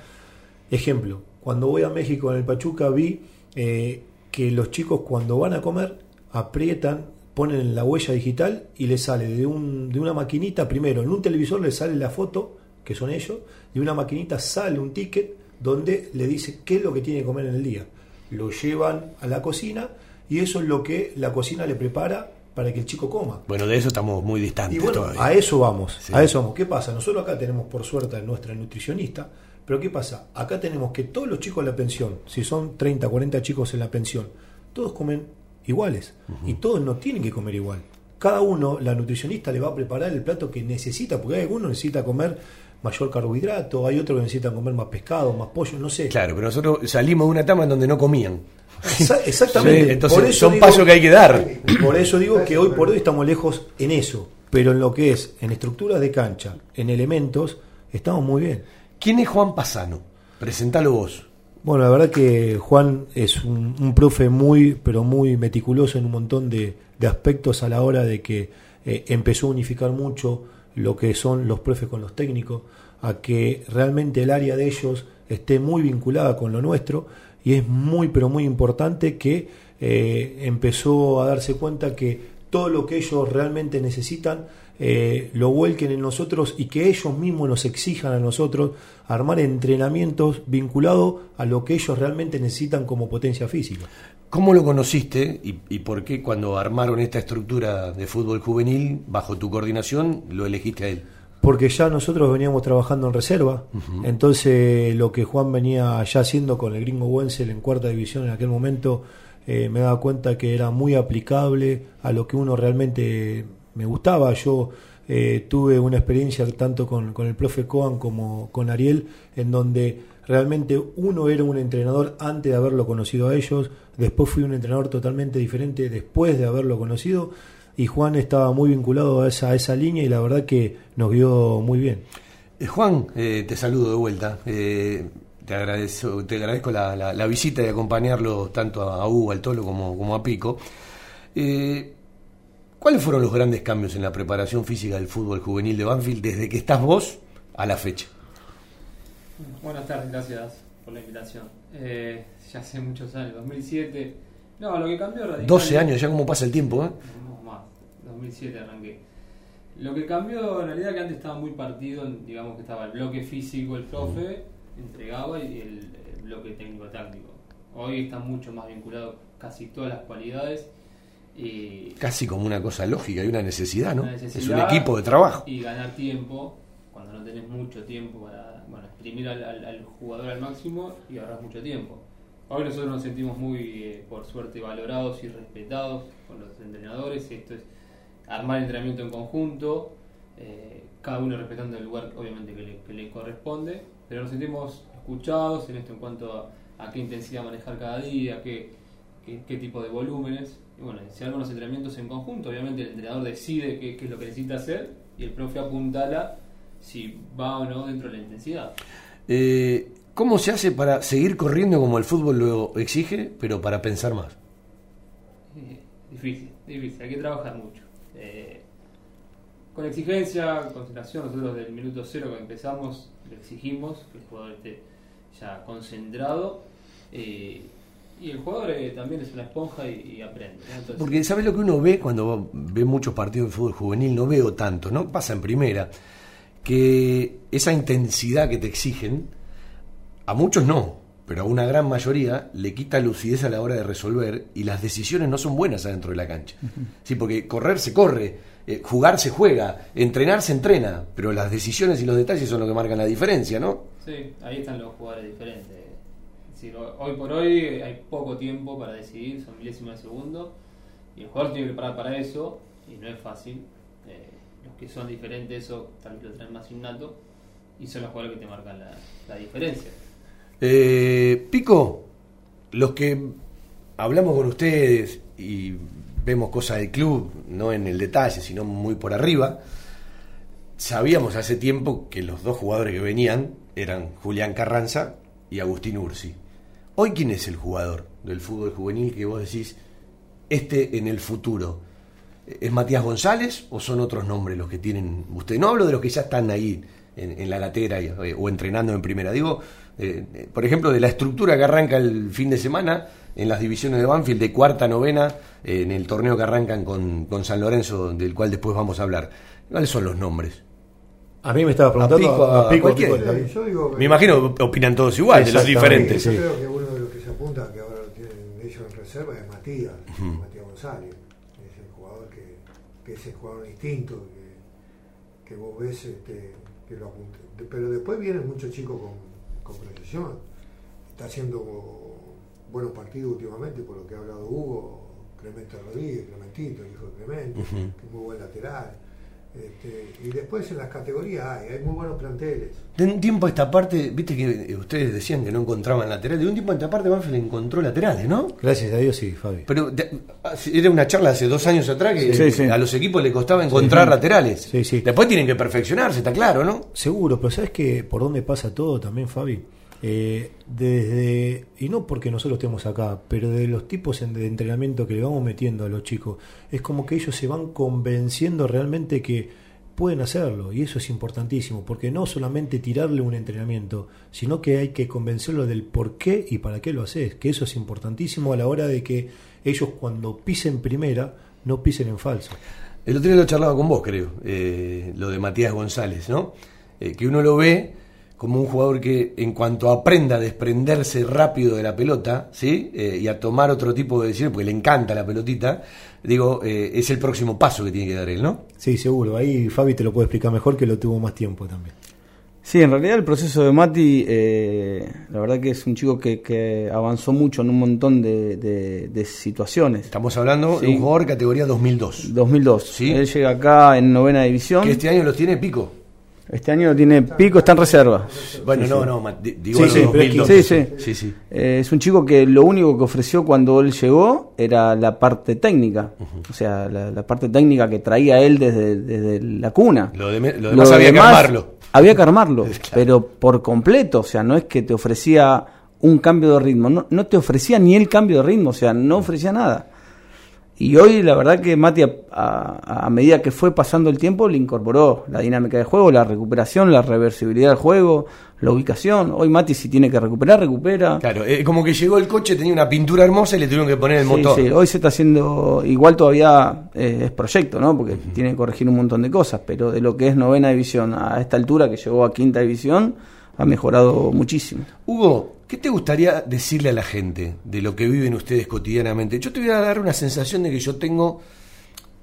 Ejemplo, cuando voy a México en el Pachuca vi eh, que los chicos cuando van a comer aprietan ponen la huella digital y les sale de, un, de una maquinita, primero en un televisor les sale la foto que son ellos, de una maquinita sale un ticket donde le dice qué es lo que tiene que comer en el día. Lo llevan a la cocina y eso es lo que la cocina le prepara para que el chico coma. Bueno, de eso estamos muy distantes. Y bueno, a eso vamos, a eso vamos. ¿Qué pasa? Nosotros acá tenemos por suerte a nuestra nutricionista, pero ¿qué pasa? Acá tenemos que todos los chicos en la pensión, si son 30, 40 chicos en la pensión, todos comen iguales y todos no tienen que comer igual. Cada uno, la nutricionista le va a preparar el plato que necesita, porque hay algunos necesita comer mayor carbohidrato, hay otros que necesitan comer más pescado, más pollo, no sé. Claro, pero nosotros salimos de una etapa en donde no comían. Exactamente. entonces son pasos que hay que dar. Por eso digo que hoy por hoy estamos lejos en eso, pero en lo que es, en estructuras de cancha, en elementos, estamos muy bien. ¿Quién es Juan Pasano? Presentalo vos. Bueno, la verdad que Juan es un, profe muy, pero muy meticuloso en un montón de, aspectos a la hora de que eh, empezó a unificar mucho lo que son los profes con los técnicos, a que realmente el área de ellos esté muy vinculada con lo nuestro y es muy pero muy importante que eh, empezó a darse cuenta que todo lo que ellos realmente necesitan eh, lo vuelquen en nosotros y que ellos mismos nos exijan a nosotros armar entrenamientos vinculados a lo que ellos realmente necesitan como potencia física. ¿Cómo lo conociste y, por qué cuando armaron esta estructura de fútbol juvenil bajo tu coordinación lo elegiste a él? Porque ya nosotros veníamos trabajando en reserva, entonces lo que Juan venía ya haciendo con el gringo Wenzel en cuarta división en aquel momento, eh, me daba cuenta que era muy aplicable a lo que uno realmente me gustaba. Yo eh, tuve una experiencia tanto con, con el profe Coan como con Ariel, en donde realmente uno era un entrenador antes de haberlo conocido a ellos, después fui un entrenador totalmente diferente después de haberlo conocido y Juan estaba muy vinculado a esa, a esa línea y la verdad que nos vio muy bien. Eh, Juan, eh, te saludo de vuelta. Eh, te, agradezco, te agradezco la, la- la visita y acompañarlo tanto a Hugo, al Tolo, como, como a Pico. Eh, ¿Cuáles fueron los grandes cambios en la preparación física del fútbol juvenil de Banfield desde que estás vos a la fecha? Buenas tardes, gracias por la invitación. Eh, ya hace muchos años, 2007. No, lo que cambió radicalmente. 12 años, ya como pasa el tiempo, ¿eh? No, más, 2007 arranqué. Lo que cambió en realidad que antes estaba muy partido, en- digamos que estaba el bloque físico, el profe entregaba y el, el bloque técnico-táctico. Hoy está mucho más vinculado casi todas las cualidades. Y Casi como una cosa lógica y una necesidad, ¿no? una Es un necesidad equipo de trabajo. Y ganar tiempo, cuando no tenés mucho tiempo para bueno, exprimir al, jugador al máximo y ahorrar mucho tiempo. Hoy nosotros nos sentimos muy, eh, por suerte, valorados y respetados con los entrenadores. Esto es armar entrenamiento en conjunto, eh, cada uno respetando el lugar, obviamente, que le, corresponde, pero nos sentimos escuchados en esto en cuanto a, a qué intensidad manejar cada día, qué, qué, qué tipo de volúmenes. Y bueno, se arman los entrenamientos en conjunto, obviamente el entrenador decide qué, qué es lo que necesita hacer y el profe apuntala si va o no dentro de la intensidad. Eh, ¿Cómo se hace para seguir corriendo como el fútbol lo exige, pero para pensar más? Eh, difícil, difícil, hay que trabajar mucho. Eh, con exigencia, concentración, nosotros del minuto cero que empezamos le exigimos que el jugador esté ya concentrado eh, y el jugador eh, también es una esponja y, y aprende. ¿no? Entonces, Porque ¿sabes lo que uno ve cuando ve muchos partidos de fútbol juvenil? No veo tanto, ¿no? Pasa en primera. Que esa intensidad que te exigen, a muchos no, pero a una gran mayoría le quita lucidez a la hora de resolver y las decisiones no son buenas adentro de la cancha. Sí, porque correr se corre, eh, jugar se juega, entrenar se entrena, pero las decisiones y los detalles son lo que marcan la diferencia, ¿no? Sí, ahí están los jugadores diferentes. Es decir, ho- hoy por hoy hay poco tiempo para decidir, son milésimas de segundo, y el jugador tiene que preparar para eso, y no es fácil. Eh, los que son diferentes, eso tal vez lo traen más innato, y son los jugadores que te marcan la, la diferencia. Eh, Pico, los que hablamos con ustedes y vemos cosas del club, no en el detalle, sino muy por arriba, sabíamos hace tiempo que los dos jugadores que venían eran Julián Carranza y Agustín Ursi. Hoy, ¿quién es el jugador del fútbol juvenil que vos decís, este en el futuro? ¿Es Matías González o son otros nombres los que tienen ustedes? No hablo de los que ya están ahí en, en la latera y- eh, o entrenando en primera. Digo, eh, eh, por ejemplo, de la estructura que arranca el fin de semana en las divisiones de Banfield de cuarta, novena, eh, en el torneo que arrancan con, con San Lorenzo, del cual después vamos a hablar. ¿Cuáles son los nombres? A mí me estaba preguntando Pico, a a Pico, a cualquiera. Pico, David. Yo digo que- Me imagino que opinan todos igual, de los diferentes. Yo Sí. creo que uno de los que se apunta, que ahora lo tienen ellos en reserva, es Matías. Matías González. Que, que es el jugador distinto, que, que vos ves este, que lo apunta. De- Pero después vienen muchos chicos con, con proyección. Está haciendo buenos partidos últimamente, por lo que ha hablado Hugo, Clemente Rodríguez, Clementito, el hijo de Clemente, que es muy buen lateral. Este, y después en las categorías hay, hay muy buenos planteles. De un tiempo a esta parte, viste que eh, ustedes decían que no encontraban laterales, de un tiempo a esta parte Banfield encontró laterales, ¿no? Gracias a Dios, sí, Fabi. Pero de- era una charla hace dos años atrás que Sí, sí. a los equipos les costaba encontrar laterales. Sí, sí. Después tienen que perfeccionarse, está claro, ¿no? Seguro, pero ¿sabes que por dónde pasa todo también, Fabi? Eh, desde, y no porque nosotros estemos acá, pero de los tipos de entrenamiento que le vamos metiendo a los chicos, es como que ellos se van convenciendo realmente que pueden hacerlo, y eso es importantísimo, porque no solamente tirarle un entrenamiento, sino que hay que convencerlo del por qué y para qué lo haces, que eso es importantísimo a la hora de que ellos cuando pisen primera, no pisen en falso. El otro día lo charlaba con vos, creo, eh, lo de Matías González, ¿no? Eh, que uno lo ve como un jugador que en cuanto aprenda a desprenderse rápido de la pelota, ¿sí? Eh, y a tomar otro tipo de decisiones, porque le encanta la pelotita, digo, eh, es el próximo paso que tiene que dar él, ¿no? Sí, seguro. Ahí Fabi te lo puede explicar mejor que lo tuvo más tiempo también. Sí, en realidad el proceso de Mati, eh, la verdad que es un chico que, que avanzó mucho en un montón de, de- de situaciones. Estamos hablando de un jugador categoría 2002. 2002. Sí. Él llega acá en novena división. Que este año los tiene pico. Este año tiene pico, está en reserva. Bueno, Sí, no, sí. no, digo Sí, sí, 2002. sí, sí. Sí, sí. Eh, es un chico que lo único que ofreció cuando él llegó era la parte técnica. O sea, la, la parte técnica que traía él desde, desde la cuna. Lo, de- lo demás había que armarlo. Había que armarlo, pero por completo. O sea, no es que te ofrecía un cambio de ritmo. No, no te ofrecía ni el cambio de ritmo. O sea, no ofrecía nada. Y hoy la verdad que Mati a, a- a medida que fue pasando el tiempo le incorporó la dinámica de juego, la recuperación, la reversibilidad del juego, la ubicación. Hoy Mati si tiene que recuperar, recupera. Claro, eh, como que llegó el coche, tenía una pintura hermosa y le tuvieron que poner el Sí, motor. sí, hoy se está haciendo, igual todavía eh, es proyecto, ¿no? Porque tiene que corregir un montón de cosas, pero de lo que es novena división a esta altura que llegó a quinta división, ha mejorado muchísimo. Hugo, ¿qué te gustaría decirle a la gente de lo que viven ustedes cotidianamente? Yo te voy a dar una sensación de que yo tengo,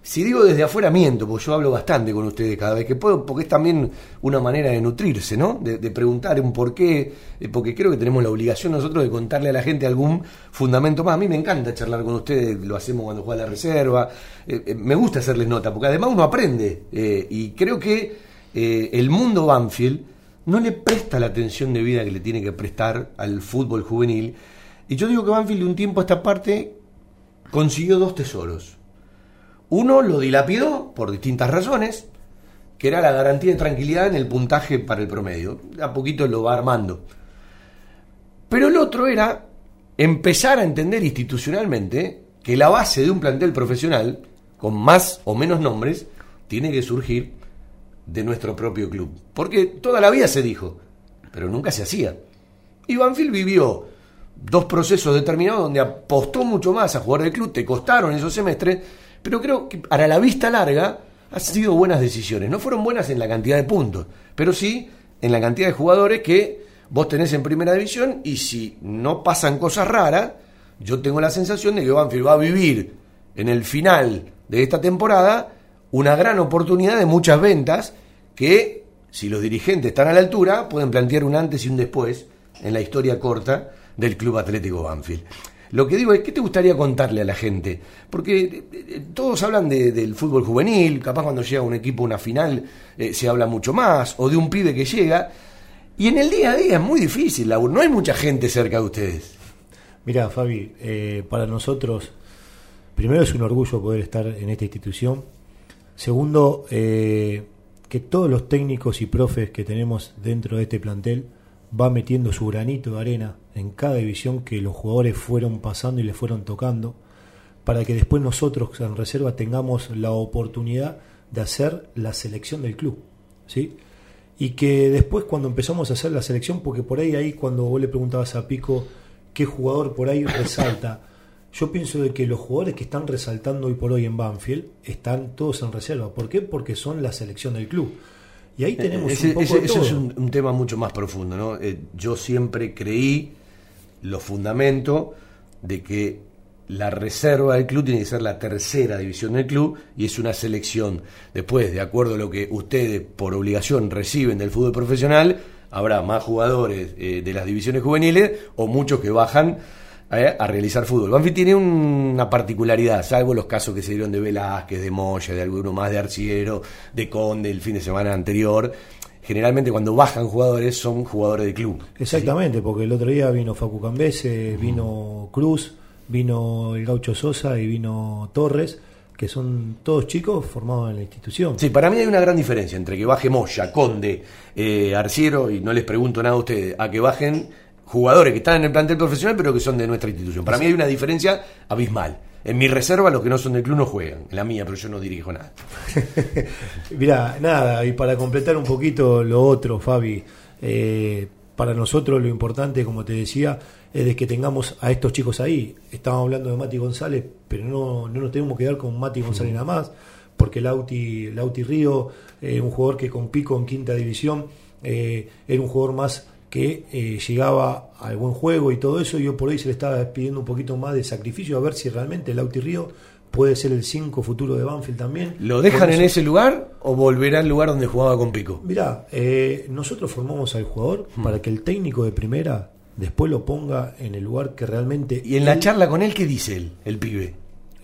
si digo desde afuera miento, porque yo hablo bastante con ustedes cada vez que puedo, porque es también una manera de nutrirse, ¿no? De, preguntar un por qué, eh, porque creo que tenemos la obligación nosotros de contarle a la gente algún fundamento más. A mí me encanta charlar con ustedes, lo hacemos cuando juega la reserva, eh, eh, me gusta hacerles nota, porque además uno aprende, y creo que el mundo Banfield no le presta la atención de vida que le tiene que prestar al fútbol juvenil. Y yo digo que Banfield de un tiempo a esta parte consiguió dos tesoros. Uno lo dilapidó por distintas razones, que era la garantía de tranquilidad en el puntaje para el promedio. A poquito lo va armando. Pero el otro era empezar a entender institucionalmente que la base de un plantel profesional, con más o menos nombres, tiene que surgir de nuestro propio club. Porque toda la vida se dijo, pero nunca se hacía. Y Banfield vivió dos procesos determinados donde apostó mucho más a jugar del club, te costaron esos semestres, pero creo que para la vista larga han sido buenas decisiones. No fueron buenas en la cantidad de puntos, pero sí en la cantidad de jugadores que vos tenés en primera división y si no pasan cosas raras, yo tengo la sensación de que Banfield va a vivir en el final de esta temporada una gran oportunidad de muchas ventas que, si los dirigentes están a la altura, pueden plantear un antes y un después en la historia corta del Club Atlético Banfield. Lo que digo es, ¿qué te gustaría contarle a la gente? Porque eh, eh, todos hablan de- del fútbol juvenil, capaz cuando llega un equipo a una final eh, se habla mucho más, o de un pibe que llega, y en el día a día es muy difícil, no hay mucha gente cerca de ustedes. Mira, Fabi, para nosotros, primero es un orgullo poder estar en esta institución. Segundo, eh, que todos los técnicos y profes que tenemos dentro de este plantel va metiendo su granito de arena en cada división que los jugadores fueron pasando y le fueron tocando, para que después nosotros en reserva tengamos la oportunidad de hacer la selección del club. ¿sí? Y que después cuando empezamos a hacer la selección, porque por ahí, ahí cuando vos le preguntabas a Pico qué jugador por ahí resalta, yo pienso de que los jugadores que están resaltando hoy por hoy en Banfield están todos en reserva. ¿Por qué? Porque son la selección del club. Y ahí tenemos Ese- un poco ese- de es un, un tema mucho más profundo, ¿no? Eh, yo siempre creí los fundamentos de que la reserva del club tiene que ser la tercera división del club y es una selección. Después, de acuerdo a lo que ustedes por obligación reciben del fútbol profesional, habrá más jugadores eh, de las divisiones juveniles o muchos que bajan eh, a realizar fútbol. Banfield tiene una particularidad, salvo los casos que se dieron de Velázquez, de Moya, de alguno más de Arciero, de Conde el fin de semana anterior. Generalmente cuando bajan jugadores son jugadores de club. Exactamente, porque el otro día vino Facu Cambese, vino Cruz, vino el Gaucho Sosa y vino Torres, que son todos chicos formados en la institución. Sí, para mí hay una gran diferencia entre que baje Moya, Conde, eh, Arciero, y no les pregunto nada a ustedes, a que bajen jugadores que están en el plantel profesional pero que son de nuestra institución. Para mí hay una diferencia abismal. En mi reserva los que no son del club no juegan, en la mía, pero yo no dirijo nada. Mirá, nada, y para completar un poquito lo otro, Fabi, eh, para nosotros lo importante, como te decía, es que tengamos a estos chicos ahí. Estábamos hablando de Mati González, pero no, no nos tenemos que quedar con Mati González nada más, porque Lauti, Lauti Río, eh, un jugador que con pico en quinta división, eh, era un jugador más que eh, llegaba al buen juego y todo eso, y yo por ahí se le estaba pidiendo un poquito más de sacrificio a ver si realmente Lauti Río puede ser el 5 futuro de Banfield también. ¿Lo dejan en ese lugar o volverá al lugar donde jugaba con Pico? Mirá, eh, nosotros formamos al jugador Hmm. para que el técnico de primera después lo ponga en el lugar que realmente... Y en la charla con él, ¿qué dice él, el pibe?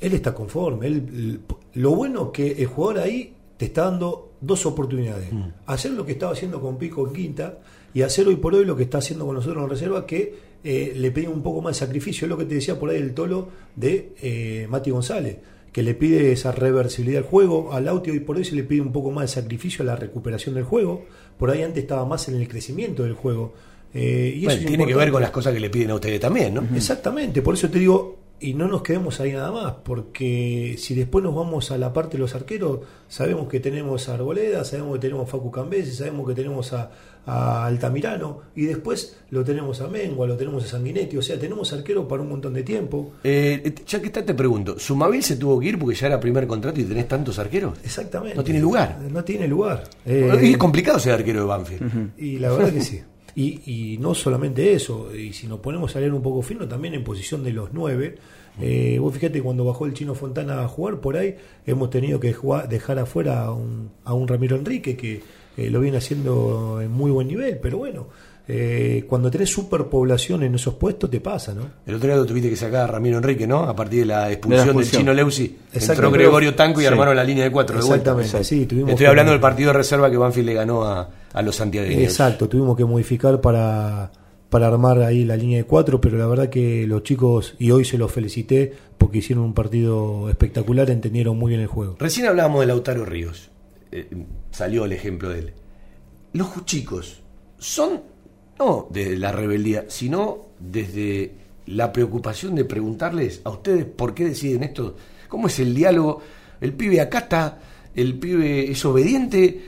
Él está conforme. Él, lo bueno que el jugador ahí te está dando dos oportunidades. Mm. Hacer lo que estaba haciendo con Pico en quinta y hacer hoy por hoy lo que está haciendo con nosotros en reserva, que eh, le pide un poco más de sacrificio. Es lo que te decía por ahí el tolo de eh, Mati González, que le pide esa reversibilidad al juego. Al Lauti hoy por hoy se le pide un poco más de sacrificio a la recuperación del juego. Por ahí antes estaba más en el crecimiento del juego. Eh, y eso Bueno, es tiene que ver con las cosas que le piden a ustedes también, ¿no? Exactamente, por eso te digo, y no nos quedemos ahí nada más, porque si después nos vamos a la parte de los arqueros, sabemos que tenemos a Arboleda, sabemos que tenemos a Facu Cambese, sabemos que tenemos a, a Altamirano, y después lo tenemos a Mengua, lo tenemos a Sanguinetti, o sea, tenemos arqueros para un montón de tiempo. Eh, ya que está, te pregunto, ¿Sumavil se tuvo que ir porque ya era primer contrato y tenés tantos arqueros? Exactamente. No tiene lugar. No tiene lugar. Bueno, Eh, es complicado ser arquero de Banfield. Y la verdad que sí. Y, y no solamente eso, y si nos ponemos a leer un poco fino, también en posición de los nueve. eh, vos fíjate, cuando bajó el chino Fontana a jugar por ahí, hemos tenido que dejar afuera a un, a un Ramiro Enrique que eh, lo viene haciendo en muy buen nivel, pero bueno, eh, cuando tenés superpoblación en esos puestos te pasa, ¿no? El otro día lo tuviste que sacar a Ramiro Enrique, ¿no? A partir de la expulsión, del expulsión. chino Leusi. Entró. Gregorio Tanco y Sí. armaron la línea de cuatro de vuelta. Exactamente, sí, tuvimos Estoy que- hablando del partido de reserva que Banfield le ganó a, a los santiagueños. Exacto, tuvimos que modificar para, para armar ahí la línea de cuatro, pero la verdad que los chicos, y hoy se los felicité porque hicieron un partido espectacular, entendieron muy bien el juego. Recién hablábamos de Lautaro Ríos. Eh, salió el ejemplo de él. Los chicos son, no de la rebeldía, sino desde la preocupación de preguntarles a ustedes por qué deciden esto. ¿Cómo es el diálogo? ¿El pibe acata? ¿El pibe es obediente?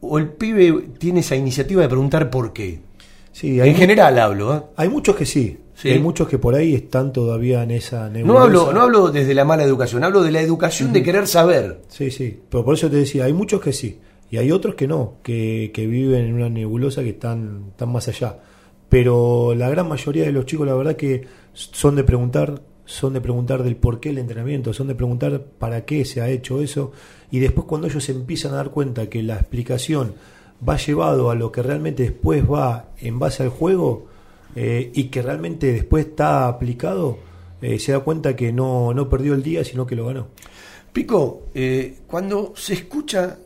¿O el pibe tiene esa iniciativa de preguntar por qué? Sí, hay en general hablo. ¿eh? Hay muchos que sí, Sí. hay muchos que por ahí están todavía en esa No nebulosa. hablo, no hablo desde la mala educación, hablo de la educación de querer saber. Sí, sí, pero por eso te decía, hay muchos que sí, y hay otros que no, que, que viven en una nebulosa que están, están más allá. Pero la gran mayoría de los chicos, la verdad que son de preguntar, son de preguntar del por qué el entrenamiento, son de preguntar para qué se ha hecho eso, y después cuando ellos empiezan a dar cuenta que la explicación va llevado a lo que realmente después va en base al juego, eh, y que realmente después está aplicado, eh, se da cuenta que no, no perdió el día, sino que lo ganó. Pico, eh, cuando se escucha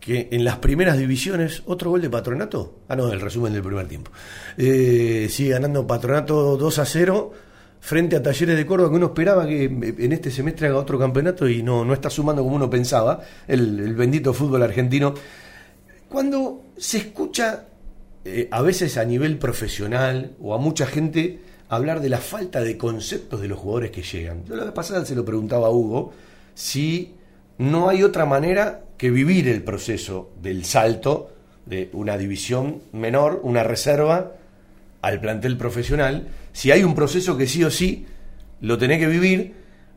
que en las primeras divisiones otro gol de Patronato, ah no, el resumen del primer tiempo, eh, sigue ganando Patronato 2 a 0 frente a Talleres de Córdoba que uno esperaba que en este semestre haga otro campeonato y no, no está sumando como uno pensaba, el, bendito fútbol argentino. Cuando se escucha eh, a veces a nivel profesional o a mucha gente hablar de la falta de conceptos de los jugadores que llegan. Yo la vez pasada se lo preguntaba a Hugo si no hay otra manera que vivir el proceso del salto de una división menor, una reserva, al plantel profesional, si hay un proceso que sí o sí lo tenés que vivir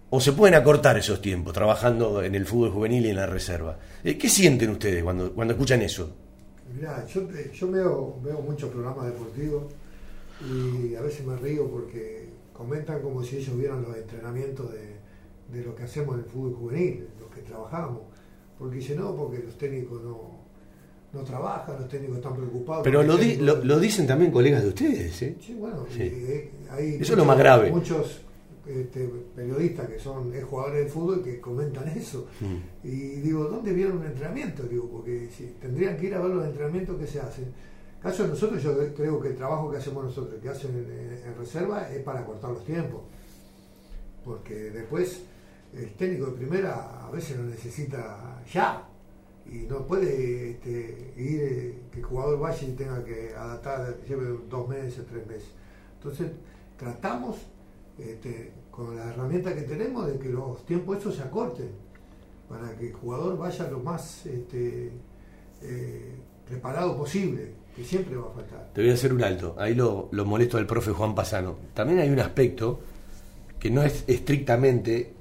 o se pueden acortar esos tiempos trabajando en el fútbol juvenil y en la reserva. Eh, ¿Qué sienten ustedes cuando, cuando escuchan eso? Mirá, yo, yo veo, muchos programas deportivos y a veces me río porque comentan como si ellos vieran los entrenamientos de, de lo que hacemos en el fútbol juvenil, lo que trabajamos. Porque dicen, no, porque los técnicos no, no trabajan, los técnicos están preocupados. Pero lo, el di- técnico- lo, lo dicen también colegas de ustedes. ¿eh? Sí, bueno, Sí. eh, hay Eso es lo más grave. Muchos este, periodistas que son jugadores de fútbol que comentan eso. Mm. Y digo, ¿dónde vieron un entrenamiento? Digo, porque si tendrían que ir a ver los entrenamientos que se hacen. Caso de nosotros, yo creo que el trabajo que hacemos nosotros, que hacen en, en reserva, es para cortar los tiempos. Porque después el técnico de primera a veces lo necesita ya. Y no puede este, ir, eh, que el jugador vaya y tenga que adaptar, lleve dos meses, tres meses. Entonces, tratamos este, con la herramienta que tenemos de que los tiempos estos se acorten para que el jugador vaya lo más este, eh, preparado posible, que siempre va a faltar. Te voy a hacer un alto. Ahí lo, lo molesto del profe Juan Pasano. También hay un aspecto que no es estrictamente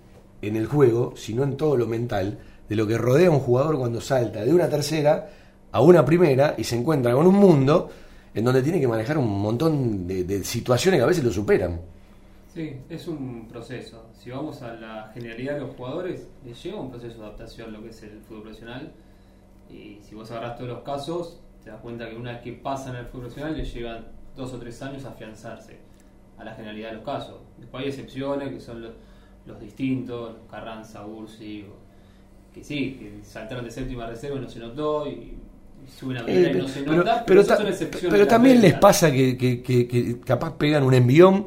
en el juego, sino en todo lo mental, de lo que rodea a un jugador cuando salta de una tercera a una primera y se encuentra con un mundo en donde tiene que manejar un montón de, de situaciones que a veces lo superan. Sí, es un proceso. Si vamos a la generalidad de los jugadores, les lleva un proceso de adaptación lo que es el fútbol profesional. Y si vos agarras todos los casos, te das cuenta que una vez que pasan al fútbol profesional, les llevan dos o tres años a afianzarse a la generalidad de los casos. Después hay excepciones que son los, los distintos, Carranza, Ursi, o- que sí, que saltaron de séptima reserva y no se notó, y, y suben a primera y no se Eh, pero, nota, pero esas ta- son excepciones pero también les pasa que, que- que- que capaz pegan un envión,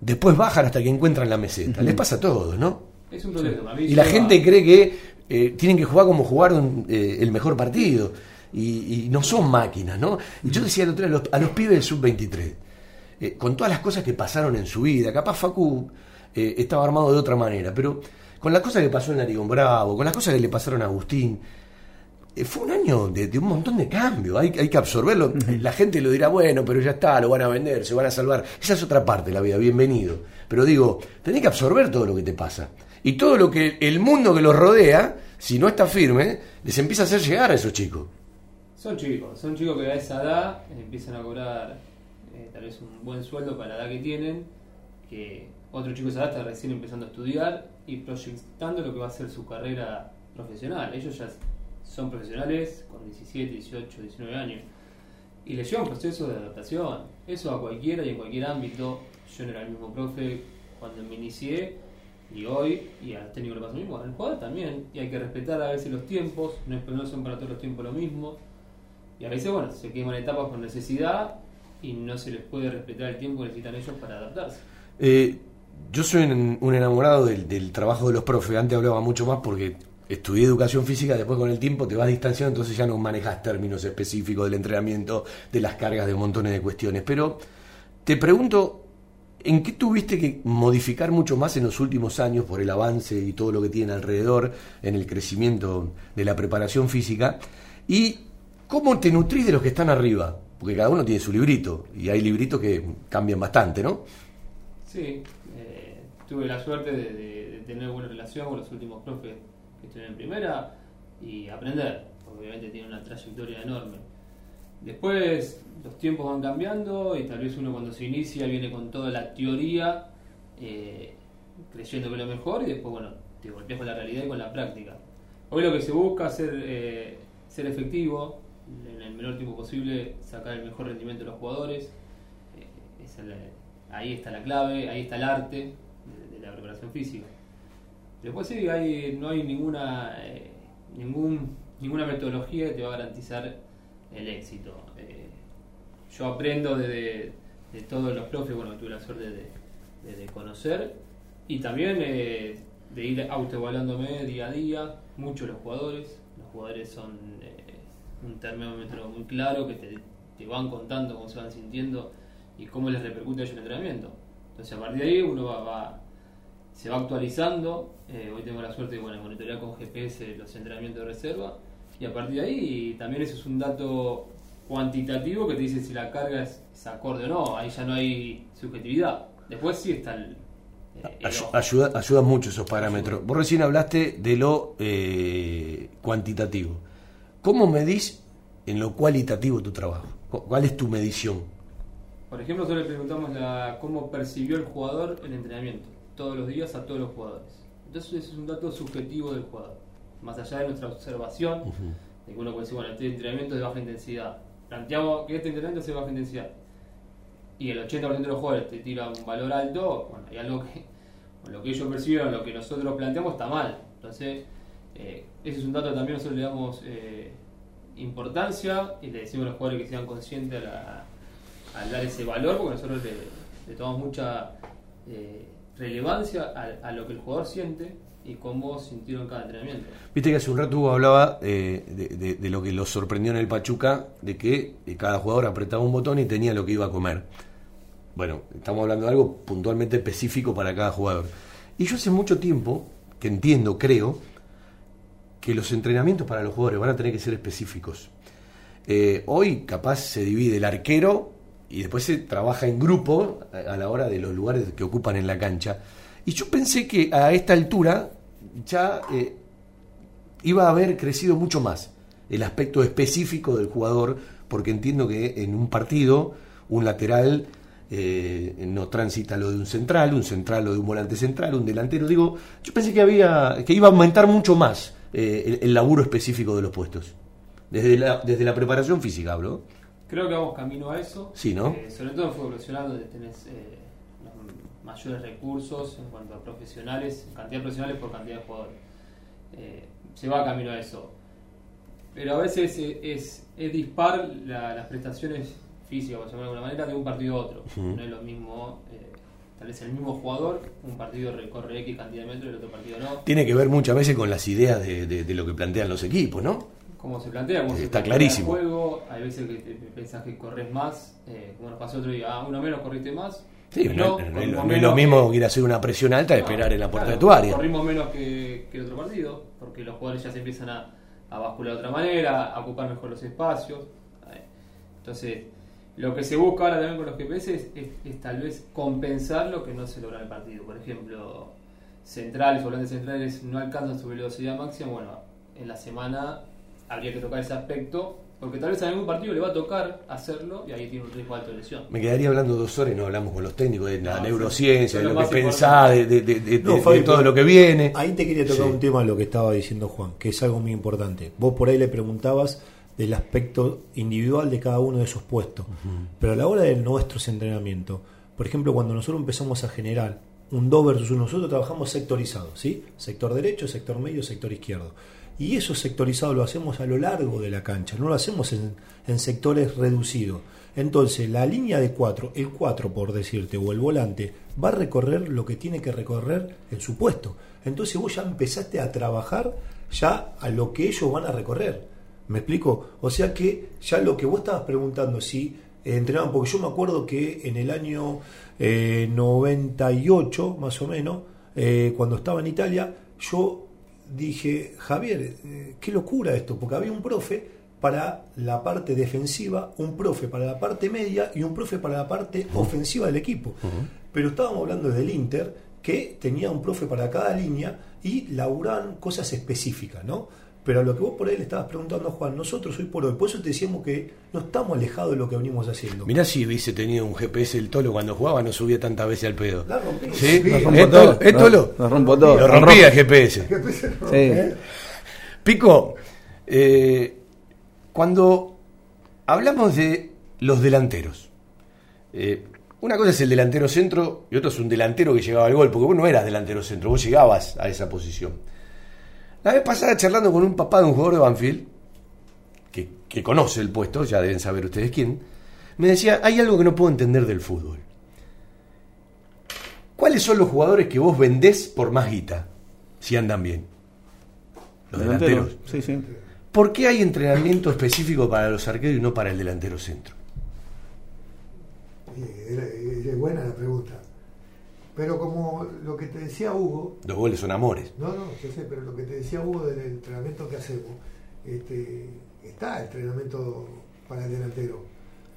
después bajan hasta que encuentran la meseta. Les pasa a todos, ¿no? Es un problema. Y la gente cree que eh, tienen que jugar como jugaron eh, el mejor partido. Y, y no son máquinas, ¿no? Y yo decía el otro día a los, a los pibes del sub-23, eh, con todas las cosas que pasaron en su vida, capaz Facu eh, estaba armado de otra manera, pero con las cosas que pasó en Narigón Bravo, con las cosas que le pasaron a Agustín, eh, fue un año de, de un montón de cambios, hay, hay que absorberlo. La gente lo dirá, bueno, pero ya está, lo van a vender, se van a salvar. Esa es otra parte de la vida, bienvenido. Pero digo, tenés que absorber todo lo que te pasa. Y todo lo que el mundo que los rodea, si no está firme, les empieza a hacer llegar a esos chicos. Son chicos, son chicos que a esa edad empiezan a cobrar eh, tal vez un buen sueldo para la edad que tienen, que otro chico de recién empezando a estudiar y proyectando lo que va a ser su carrera profesional. Ellos ya son profesionales con 17, 18, 19 años y les lleva un proceso de adaptación. Eso a cualquiera y en cualquier ámbito. Yo no era el mismo profe cuando me inicié y hoy, y al técnico le pasa lo mismo, al jugador también. Y hay que respetar a veces los tiempos, no, no son para todos los tiempos lo mismo. Y a veces, bueno, se queman etapas por necesidad y no se les puede respetar el tiempo que necesitan ellos para adaptarse. Eh, yo soy un, enamorado del, del trabajo de los profes. Antes hablaba mucho más porque estudié educación física, después con el tiempo te vas distanciando, entonces ya no manejas términos específicos del entrenamiento, de las cargas, de montones de cuestiones. Pero te pregunto, ¿en qué tuviste que modificar mucho más en los últimos años por el avance y todo lo que tiene alrededor en el crecimiento de la preparación física? ¿Y cómo te nutrís de los que están arriba? Porque cada uno tiene su librito y hay libritos que cambian bastante, ¿no? Sí, eh, tuve la suerte de, tener buena relación con los últimos profes que estuvieron en primera y aprender. Obviamente tiene una trayectoria enorme. Después los tiempos van cambiando y tal vez uno cuando se inicia viene con toda la teoría, eh, creyendo que lo mejor y después, bueno, te golpeas con la realidad y con la práctica. Hoy lo que se busca es ser, eh, efectivo, en el menor tiempo posible sacar el mejor rendimiento de los jugadores. Eh, ahí está la clave, ahí está el arte de, la preparación física. Después sí, no hay ninguna, eh, ninguna metodología que te va a garantizar el éxito. Eh, yo aprendo de, todos los profes, bueno, tuve la suerte de, conocer y también eh, de ir autoevaluándome día a día, mucho los jugadores. Los jugadores son un termómetro muy claro que te van contando cómo se van sintiendo y cómo les repercute a ellos el entrenamiento. Entonces a partir de ahí uno va, va- se va actualizando. Eh, hoy tengo la suerte de bueno, monitorear con GPS los entrenamientos de reserva y a partir de ahí también eso es un dato cuantitativo que te dice si la carga es, es acorde o no. Ahí ya no hay subjetividad. Después sí está el, eh, el Ayu- ojo. Ayuda, ayudan mucho esos parámetros. Vos recién hablaste de lo eh, cuantitativo. ¿Cómo medís en lo cualitativo tu trabajo? Cu- ¿Cuál es tu medición? Por ejemplo, nosotros le preguntamos la, cómo percibió el jugador el entrenamiento, todos los días a todos los jugadores. Entonces ese es un dato subjetivo del jugador, más allá de nuestra observación, de que uno puede decir, bueno, este entrenamiento es de baja intensidad. Planteamos que este entrenamiento es de baja intensidad. Y el 80% de los jugadores te tira un valor alto, bueno, hay algo que, lo que ellos percibieron, lo que nosotros planteamos está mal. Entonces, eh, ese es un dato que también nosotros le damos eh, importancia y le decimos a los jugadores que sean conscientes a la, al dar ese valor, porque nosotros le, le tomamos mucha eh, relevancia a, lo que el jugador siente y cómo sintió en cada entrenamiento. Viste que hace un rato Hugo hablaba eh, de, lo que lo sorprendió en el Pachuca, de que eh, cada jugador apretaba un botón y tenía lo que iba a comer. Bueno, estamos hablando de algo puntualmente específico para cada jugador. Y yo hace mucho tiempo que entiendo, creo, que los entrenamientos para los jugadores van a tener que ser específicos. Hoy capaz se divide el arquero y después se trabaja en grupo a, a la hora de los lugares que ocupan en la cancha. Y yo pensé que a esta altura ya eh, iba a haber crecido mucho más el aspecto específico del jugador, porque entiendo que en un partido un lateral eh, no transita lo de un central, un central lo de un volante central, un delantero. Digo, yo pensé que había que iba a aumentar mucho más eh, el, el, laburo específico de los puestos. Desde la, desde la preparación física hablo. Creo que vamos camino a eso. Sí, ¿no? Eh, sobre todo en fútbol profesional, donde tenés eh, los mayores recursos en cuanto a profesionales, cantidad de profesionales por cantidad de jugadores. Eh, se va camino a eso. Pero a veces es, es dispar la, las prestaciones físicas, por llamarlo de alguna manera, de un partido a otro. No es lo mismo, eh, tal vez el mismo jugador, un partido recorre X cantidad de metros y el otro partido no. Tiene que ver muchas veces con las ideas de, de- de lo que plantean los equipos, ¿no? Cómo se plantea, cómo Está clarísimo. el juego. Hay veces que te- pensás que corres más, eh, como nos pasó otro día, ah, uno menos corriste más. Sí, no, no, corrimos no es lo- no es menos lo mismo que- ir a hacer una presión alta de esperar en la puerta claro, de tu área. Corrimos menos que, que el otro partido, porque los jugadores ya se empiezan a, a bascular de otra manera, a ocupar mejor los espacios. Eh, Entonces, lo que se busca ahora también con los GPS es, es- es tal vez compensar lo que no se logra en el partido. Por ejemplo, centrales, volantes centrales no alcanzan su velocidad máxima. Bueno, en la semana habría que tocar ese aspecto, porque tal vez en algún partido le va a tocar hacerlo y ahí tiene un riesgo alto de lesión. Me quedaría hablando dos horas y no hablamos con los técnicos de la No, neurociencia, de lo lo que pensás, de, de- de- de- No, de Fabi, todo lo que viene. Ahí te quería tocar Sí. un tema de lo que estaba diciendo Juan, que es algo muy importante. Vos por ahí le preguntabas del aspecto individual de cada uno de esos puestos. Pero a la hora de nuestros entrenamientos, por ejemplo, cuando nosotros empezamos a generar un 2 versus 1, nosotros trabajamos sectorizado, ¿sí? Sector derecho, sector medio, sector izquierdo. Y eso sectorizado lo hacemos a lo largo de la cancha, no lo hacemos en, sectores reducidos. Entonces, la línea de 4, el 4 por decirte, o el volante, va a recorrer lo que tiene que recorrer en su puesto. Entonces vos ya empezaste a trabajar ya a lo que ellos van a recorrer. ¿Me explico? O sea que ya lo que vos estabas preguntando, si entrenaban, porque yo me acuerdo que en el año eh, 98, más o menos, eh, cuando estaba en Italia, yo dije, Javier, eh, qué locura esto, porque había un profe para la parte defensiva, un profe para la parte media y un profe para la parte ofensiva del equipo. Pero estábamos hablando desde el Inter, que tenía un profe para cada línea y laburaban cosas específicas, ¿no? Pero a lo que vos por ahí le estabas preguntando a Juan, nosotros hoy por hoy, por eso te decíamos que no estamos alejados de lo que venimos haciendo. Mirá si hubiese tenido un GPS el Tolo cuando jugaba, no subía tantas veces al pedo. La rompí. ¿Sí? Nos ¿Eh, rompo Tolo? todo. ¿Eh, Tolo? Nos rompo todo. Lo rompía el GPS. Sí. Pico, eh, cuando hablamos de los delanteros, eh, una cosa es el delantero centro y otro es un delantero que llegaba al gol, porque vos no eras delantero centro, vos llegabas a esa posición. La vez pasada charlando con un papá de un jugador de Banfield, que, que conoce el puesto, ya deben saber ustedes quién, me decía, hay algo que no puedo entender del fútbol. ¿Cuáles son los jugadores que vos vendés por más guita, si andan bien? Los Delantero. delanteros. Sí, sí. ¿Por qué hay entrenamiento específico para los arqueros y no para el delantero centro? Eh, era- Es buena la pregunta. Pero como lo que te decía Hugo, Los goles son amores. no, no, yo sé, pero lo que te decía Hugo del entrenamiento que hacemos, este, está el entrenamiento para el delantero.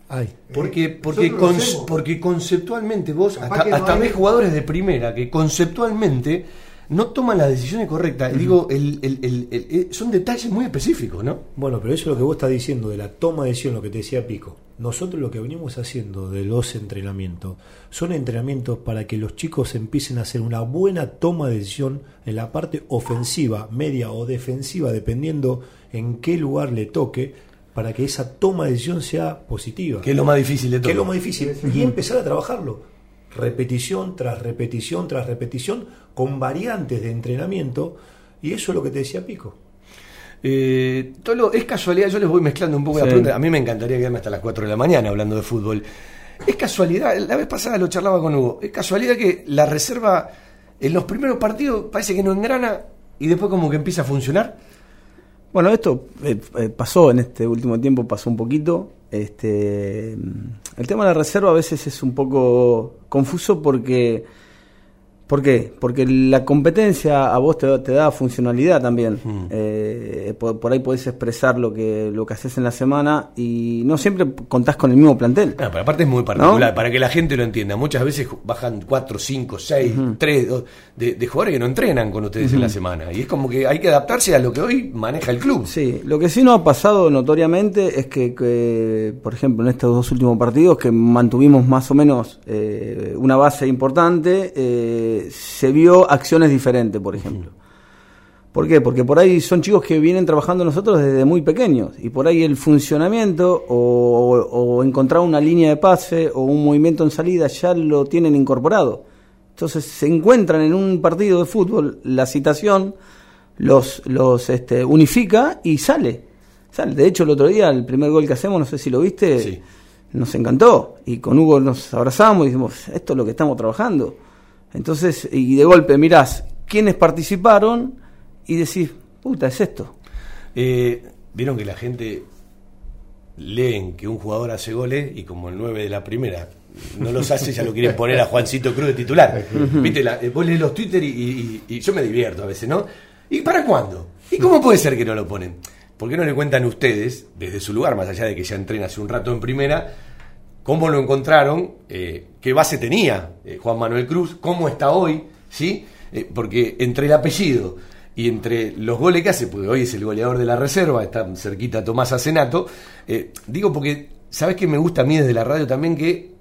Ay, Porque, Eh, porque, hacemos. porque conceptualmente vos, Capaz hasta, no hasta hay- ves jugadores de primera que conceptualmente no toman las decisiones correctas. Digo, el- el- el- el- eh, son detalles muy específicos, ¿no? Bueno, pero eso es lo que vos estás diciendo de la toma de decisión, lo que te decía Pico. Nosotros lo que venimos haciendo de los entrenamientos son entrenamientos para que los chicos empiecen a hacer una buena toma de decisión en la parte ofensiva, media o defensiva, dependiendo en qué lugar le toque, para que esa toma de decisión sea positiva. Que es lo más difícil de todo. Que es lo más difícil. Y empezar a trabajarlo. Repetición tras repetición tras repetición, con variantes de entrenamiento. Y eso es lo que te decía Pico. Eh, Tolo, es casualidad, yo les voy mezclando un poco la Sí. pregunta. A mí me encantaría quedarme hasta las 4 de la mañana hablando de fútbol. Es casualidad, la vez pasada lo charlaba con Hugo, es casualidad que la reserva en los primeros partidos parece que no engrana y después como que empieza a funcionar. Bueno, esto eh, eh, pasó en este último tiempo, pasó un poquito. Este, mm, el tema de la reserva a veces es un poco confuso porque ¿Por qué? Porque la competencia a vos te, te da funcionalidad también. Mm. Eh, por, por ahí podés expresar lo que, lo que haces en la semana y no siempre contás con el mismo plantel. Pero aparte es muy particular, para que la gente lo entienda. Muchas veces bajan 4, 5, 6, 3 de, de jugadores que no entrenan con ustedes en la semana. Y es como que hay que adaptarse a lo que hoy maneja el club. Sí, lo que sí nos ha pasado notoriamente es que, que, por ejemplo, en estos dos últimos partidos, que mantuvimos más o menos eh, una base importante, eh, se vio acciones diferentes, por ejemplo. ¿Por qué? Porque por ahí son chicos que vienen trabajando nosotros desde muy pequeños y por ahí el funcionamiento o, o encontrar una línea de pase o un movimiento en salida ya lo tienen incorporado. Entonces se encuentran en un partido de fútbol, la citación los, los este, unifica y sale. sale. De hecho, el otro día, el primer gol que hacemos, no sé si lo viste, Sí. nos encantó. Y con Hugo nos abrazamos y dijimos, esto es lo que estamos trabajando. Entonces, y de golpe mirás quiénes participaron y decís, puta, es esto. Eh, Vieron que la gente leen que un jugador hace goles y como el 9 de la primera no los hace, ya lo quieren poner a Juancito Cruz de titular. Viste, la- vos lees los Twitter y, y- y yo me divierto a veces, ¿no? ¿Y para cuándo? ¿Y cómo puede ser que no lo ponen? ¿Por qué no le cuentan ustedes, desde su lugar, más allá de que ya entrena hace un rato en primera, cómo lo encontraron, eh, qué base tenía eh, Juan Manuel Cruz, cómo está hoy, ¿sí? Eh, porque entre el apellido y entre los goles que hace, porque hoy es el goleador de la reserva, está cerquita Tomás Acenato, eh, digo porque, ¿sabes qué me gusta a mí desde la radio también? Que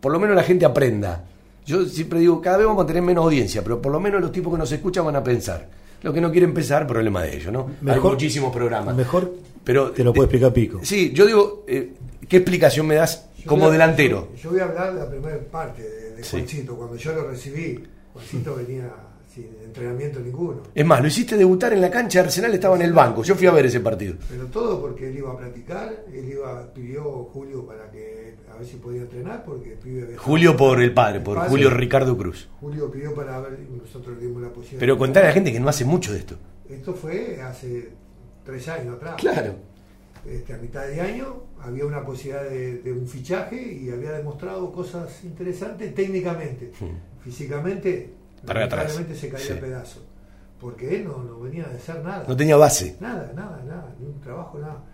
por lo menos la gente aprenda. Yo siempre digo, cada vez vamos a tener menos audiencia, pero por lo menos los tipos que nos escuchan van a pensar. Los que no quieren pensar, problema de ellos, ¿no? Hay muchísimos programas. Mejor pero te lo puede explicar Pico. Sí, yo digo, eh, ¿qué explicación me das Yo como voy a- delantero? Yo, yo voy a hablar de la primera parte de, de Sí. Juancito. Cuando yo lo recibí, Juancito venía sin entrenamiento ninguno. Es más, lo hiciste debutar en la cancha, Arsenal estaba en el banco. Yo fui a ver ese partido. Pero todo porque él iba a practicar, él iba, pidió Julio para que a ver si podía entrenar, porque el pibe Julio por el padre, por padre. Julio Ricardo Cruz. Julio pidió para ver y nosotros le dimos la posibilidad. Pero contar a la gente que no hace mucho de esto. Esto fue hace tres años atrás. Claro. Este, a mitad de año había una posibilidad de, de un fichaje y había demostrado cosas interesantes técnicamente. Físicamente, lamentablemente se caía Sí. a pedazos. Porque él no, no venía de hacer nada. No tenía base. Nada, nada, nada, ni un trabajo, nada.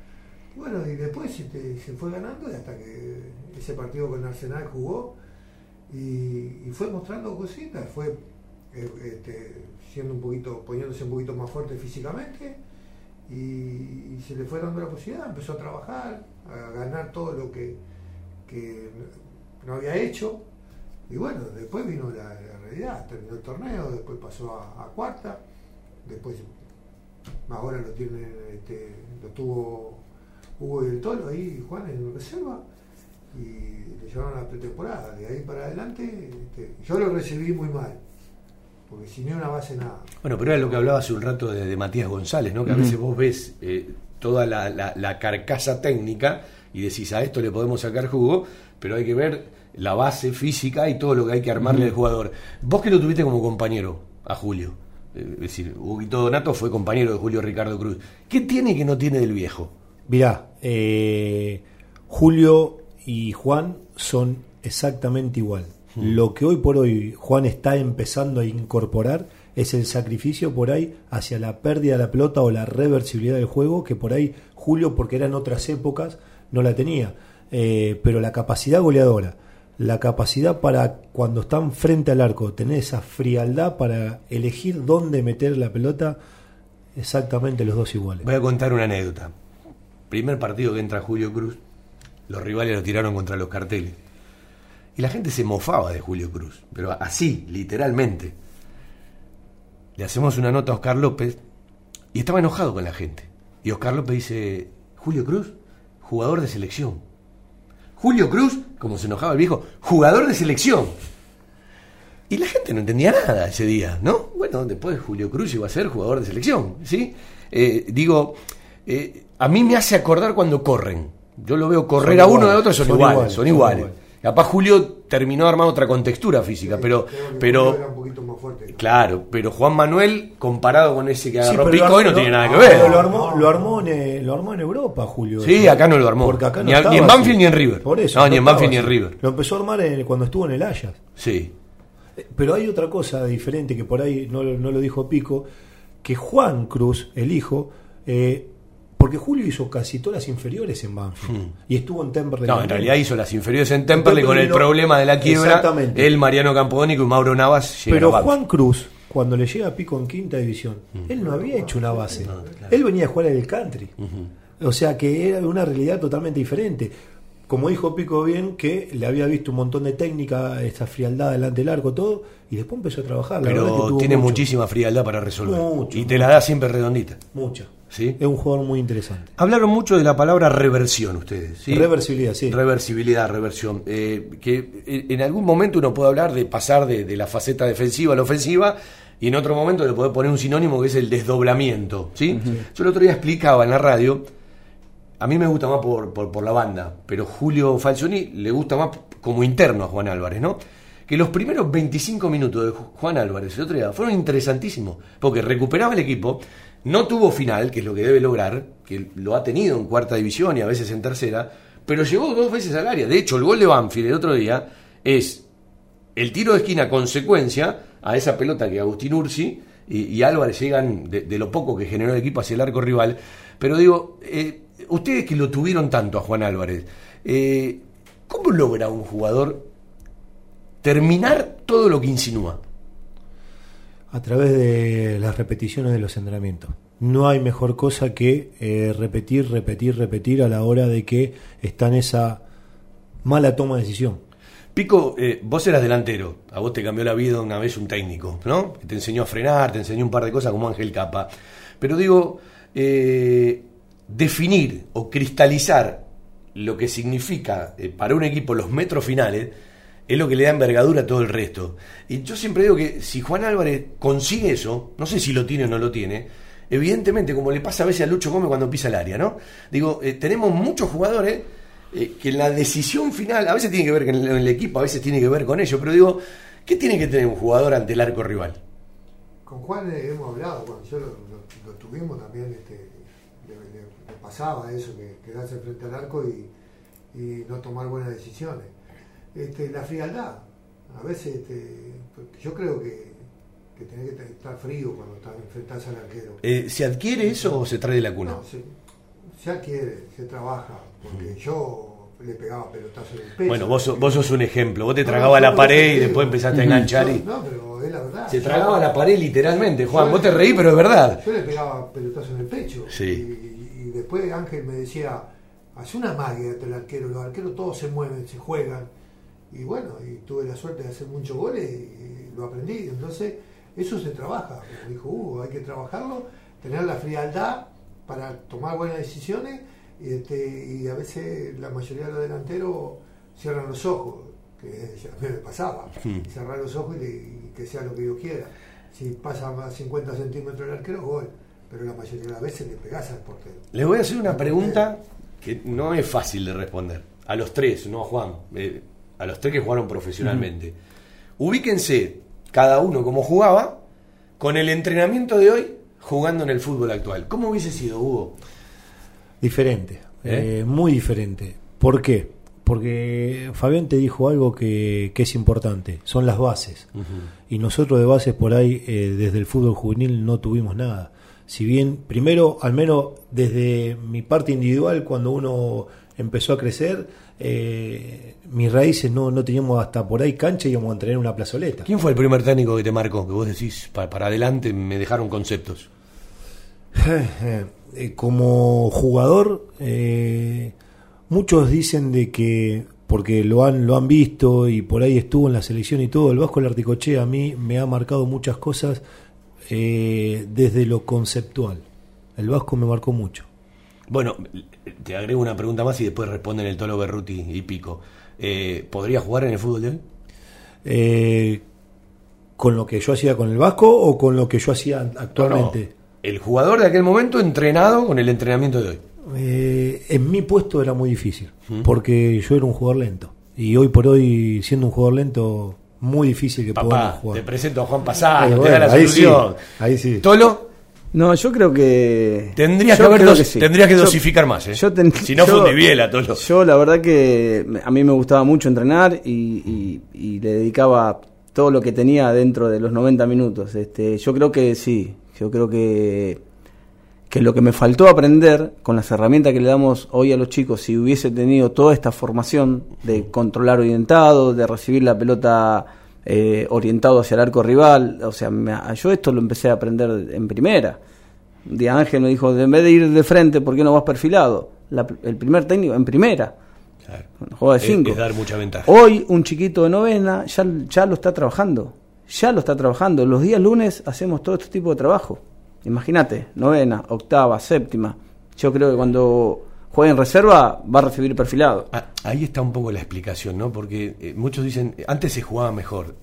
Bueno, y después este, se fue ganando y hasta que ese partido con Arsenal jugó y, y fue mostrando cositas, fue eh, este, siendo un poquito, poniéndose un poquito más fuerte físicamente y, se le fue dando la posibilidad, empezó a trabajar, a ganar todo lo que, que no había hecho y bueno, después vino la, realidad, terminó el torneo, después pasó a, a cuarta, después ahora lo tiene, este, lo tuvo Hugo y el Tolo ahí, Juan en reserva, y le llevaron a la pretemporada. De ahí para adelante, este, yo lo recibí muy mal, porque sin una base nada. Bueno, pero era lo que hablaba hace un rato de, de Matías González, ¿no? Que a veces vos ves eh, toda la, la- la carcasa técnica y decís a esto le podemos sacar jugo, pero hay que ver la base física y todo lo que hay que armarle al jugador. Vos que lo tuviste como compañero a Julio, eh, es decir, Huguito Donato fue compañero de Julio Ricardo Cruz. ¿Qué tiene que no tiene del viejo? Mirá, eh, Julio y Juan son exactamente igual. Lo que hoy por hoy Juan está empezando a incorporar es el sacrificio por ahí hacia la pérdida de la pelota o la reversibilidad del juego que por ahí Julio, porque eran otras épocas, no la tenía. Eh, pero la capacidad goleadora, la capacidad para cuando están frente al arco, tener esa frialdad para elegir dónde meter la pelota, exactamente los dos iguales. Voy a contar una anécdota. Primer partido que entra Julio Cruz, los rivales lo tiraron contra los carteles. Y la gente se mofaba de Julio Cruz, pero así, literalmente. Le hacemos una nota a Oscar López y estaba enojado con la gente. Y Oscar López dice, Julio Cruz, jugador de selección. Julio Cruz, como se enojaba el viejo, jugador de selección. Y la gente no entendía nada ese día, ¿no? Bueno, después Julio Cruz llegó a ser jugador de selección, ¿sí? Eh, digo, eh, a mí me hace acordar cuando corren. Yo lo veo correr Son a uno iguales, de otro, son, son iguales, iguales, son son iguales. Capaz Julio terminó armando otra contextura física, pero, pero, era un poquito más fuerte. claro, pero Juan Manuel, comparado con ese que agarró Pico, no tiene nada que pero ver. Lo armó, lo, armó en, eh, lo armó en Europa, Julio. Sí, acá no lo armó. Porque acá no Ni ni en así. Banfield ni en River. Por eso. No, ni en Banfield ni en. River. Lo empezó a armar en- cuando estuvo en el Ajax. Sí. Pero hay otra cosa diferente que por ahí no, no lo dijo Pico, que Juan Cruz, el hijo, eh, porque Julio hizo casi todas las inferiores en Banfield Hmm. y estuvo en Temperley. No, en realidad hizo las inferiores en Temperley con el no- problema de la quiebra. Exactamente. El Mariano Campodónico y Mauro Navas Pero a. Juan Cruz, cuando le llega a Pico en quinta división, él no había hecho una base. Él venía a jugar en el country. O sea que era una realidad totalmente diferente. Como dijo Pico bien, que le había visto un montón de técnica, esta frialdad delante del arco, todo, y después empezó a trabajar. La verdad que Pero tiene mucho, muchísima frialdad para resolver. Mucho, y te la da siempre redondita. Mucha. ¿Sí? Es un jugador muy interesante. Hablaron mucho de la palabra reversión ustedes. ¿sí? Reversibilidad, sí. Reversibilidad, reversión. Eh, que eh, en algún momento uno puede hablar de pasar de, de la faceta defensiva a la ofensiva y en otro momento le puede poner un sinónimo que es el desdoblamiento. ¿sí? Yo el otro día explicaba en la radio, a mí me gusta más por, por, por la banda, pero Julio Falcioni le gusta más como interno a Juan Álvarez, ¿no? Que los primeros 25 minutos de Ju- Juan Álvarez el otro día fueron interesantísimos, porque recuperaba el equipo, no tuvo final, que es lo que debe lograr, que lo ha tenido en cuarta división y a veces en tercera, pero llegó dos veces al área. De hecho, el gol de Banfield el otro día es el tiro de esquina consecuencia a esa pelota que Agustín Ursi y, Álvarez llegan de, de lo poco que generó el equipo hacia el arco rival. Pero digo, eh, ustedes que lo tuvieron tanto a Juan Álvarez, eh, ¿cómo logra un jugador terminar todo lo que insinúa? A través de las repeticiones de los entrenamientos. No hay mejor cosa que eh, repetir, repetir, repetir a la hora de que está en esa mala toma de decisión. Pico, eh, vos eras delantero, a vos te cambió la vida una vez un técnico, ¿no? Te enseñó a frenar, te enseñó un par de cosas como Ángel Capa. Pero digo, eh, definir o cristalizar lo que significa para un equipo los metros finales es lo que le da envergadura a todo el resto. Y yo siempre digo que si Juan Álvarez consigue eso, no sé si lo tiene o no lo tiene, evidentemente, como le pasa a veces a Lucho Gómez cuando pisa el área, ¿no? Digo, eh, tenemos muchos jugadores eh, que la decisión final, a veces tiene que ver con el, equipo, a veces tiene que ver con ello, pero digo, ¿qué tiene que tener un jugador ante el arco rival? Con Juan eh, hemos hablado, cuando yo lo, tuvimos también, este, le, pasaba eso, que quedarse frente al arco y no tomar buenas decisiones. Este, la frialdad, a veces este, yo creo que, que tenés que estar frío cuando estás enfrentás al arquero. Eh, ¿Se adquiere eso o se trae de la cuna? No, se, se adquiere, se trabaja, porque yo le pegaba pelotazo en el pecho. Bueno, vos, vos sos un ejemplo. Vos te No, tragabas no, la pared y después empezaste a enganchar y... No, pero es la verdad. Se tragaba la pared literalmente, Juan. yo Vos le- te reí, pero es verdad. Yo le pegaba pelotazo en el pecho. Sí. Y, y después Ángel me decía, hace una magia entre el arquero, los arqueros todos se mueven, se juegan. Y bueno, y tuve la suerte de hacer muchos goles y lo aprendí. Entonces, eso se trabaja. Como dijo Hugo, hay que trabajarlo, tener la frialdad para tomar buenas decisiones. Y, este, y a veces la mayoría de los delanteros cierran los ojos, que a mí me pasaba. Hmm. Cerrar los ojos y, que sea lo que Dios quiera. Si pasa más 50 centímetros el arquero, gol. Pero la mayoría de las veces le pegás al portero. Les voy a hacer una pregunta que no es fácil de responder. A los tres, no a Juan. eh, a los tres que jugaron profesionalmente. Ubíquense cada uno como jugaba con el entrenamiento de hoy jugando en el fútbol actual. ¿Cómo hubiese sido, Hugo? Diferente, ¿Eh? eh, muy diferente. ¿Por qué? Porque Fabián te dijo algo que, que es importante, son las bases. Y nosotros de bases por ahí, eh, desde el fútbol juvenil, no tuvimos nada. Si bien, primero, al menos desde mi parte individual, cuando uno empezó a crecer, eh, mis raíces no, no teníamos hasta por ahí cancha y íbamos a tener una plazoleta. ¿Quién fue el primer técnico que te marcó? Que vos decís, "Pa- para, adelante me dejaron conceptos. Eh, como jugador, eh, muchos dicen de que, porque lo han, lo han visto y por ahí estuvo en la selección y todo, el Vasco Larticoche a mí me ha marcado muchas cosas eh, desde lo conceptual. El Vasco me marcó mucho. Bueno, te agrego una pregunta más y después responden el Tolo Berruti y Pico. Eh, ¿Podría jugar en el fútbol de hoy? Eh, ¿Con lo que yo hacía con el Vasco o con lo que yo hacía actualmente? El jugador de aquel momento entrenado con el entrenamiento de hoy. Eh, en mi puesto era muy difícil, ¿Mm? porque yo era un jugador lento. Y hoy por hoy, siendo un jugador lento, muy difícil que podamos Papá, jugar. te presento a Juan Pasado, Eh, te da la ahí solución. sí, ahí sí. Tolo, No, yo creo que. tendrías que, yo haber creo dos- sí. tendrías que Yo- dosificar más, ¿eh? yo ten- si no yo- biela, Tolo. Yo la verdad que a mí me gustaba mucho entrenar y, y- y le dedicaba todo lo que tenía dentro de los 90 minutos. Este, yo creo que sí, yo creo que, que lo que me faltó aprender con las herramientas que le damos hoy a los chicos, si hubiese tenido toda esta formación de controlar orientado, de recibir la pelota eh, orientado hacia el arco rival, o sea, me- yo esto lo empecé a aprender en primera. Día Ángel me dijo, en vez de ir de frente, ¿por qué no vas perfilado? La- el primer técnico en primera. Juega de Es- cinco. es dar mucha ventaja. Hoy un chiquito de novena ya, ya lo está trabajando. Ya lo está trabajando. Los días lunes hacemos todo este tipo de trabajo. Imagínate, novena, octava, séptima. Yo creo que cuando juegue en reserva va a recibir perfilado. Ah, Ahí está un poco la explicación, ¿no? Porque eh, muchos dicen, antes se jugaba mejor.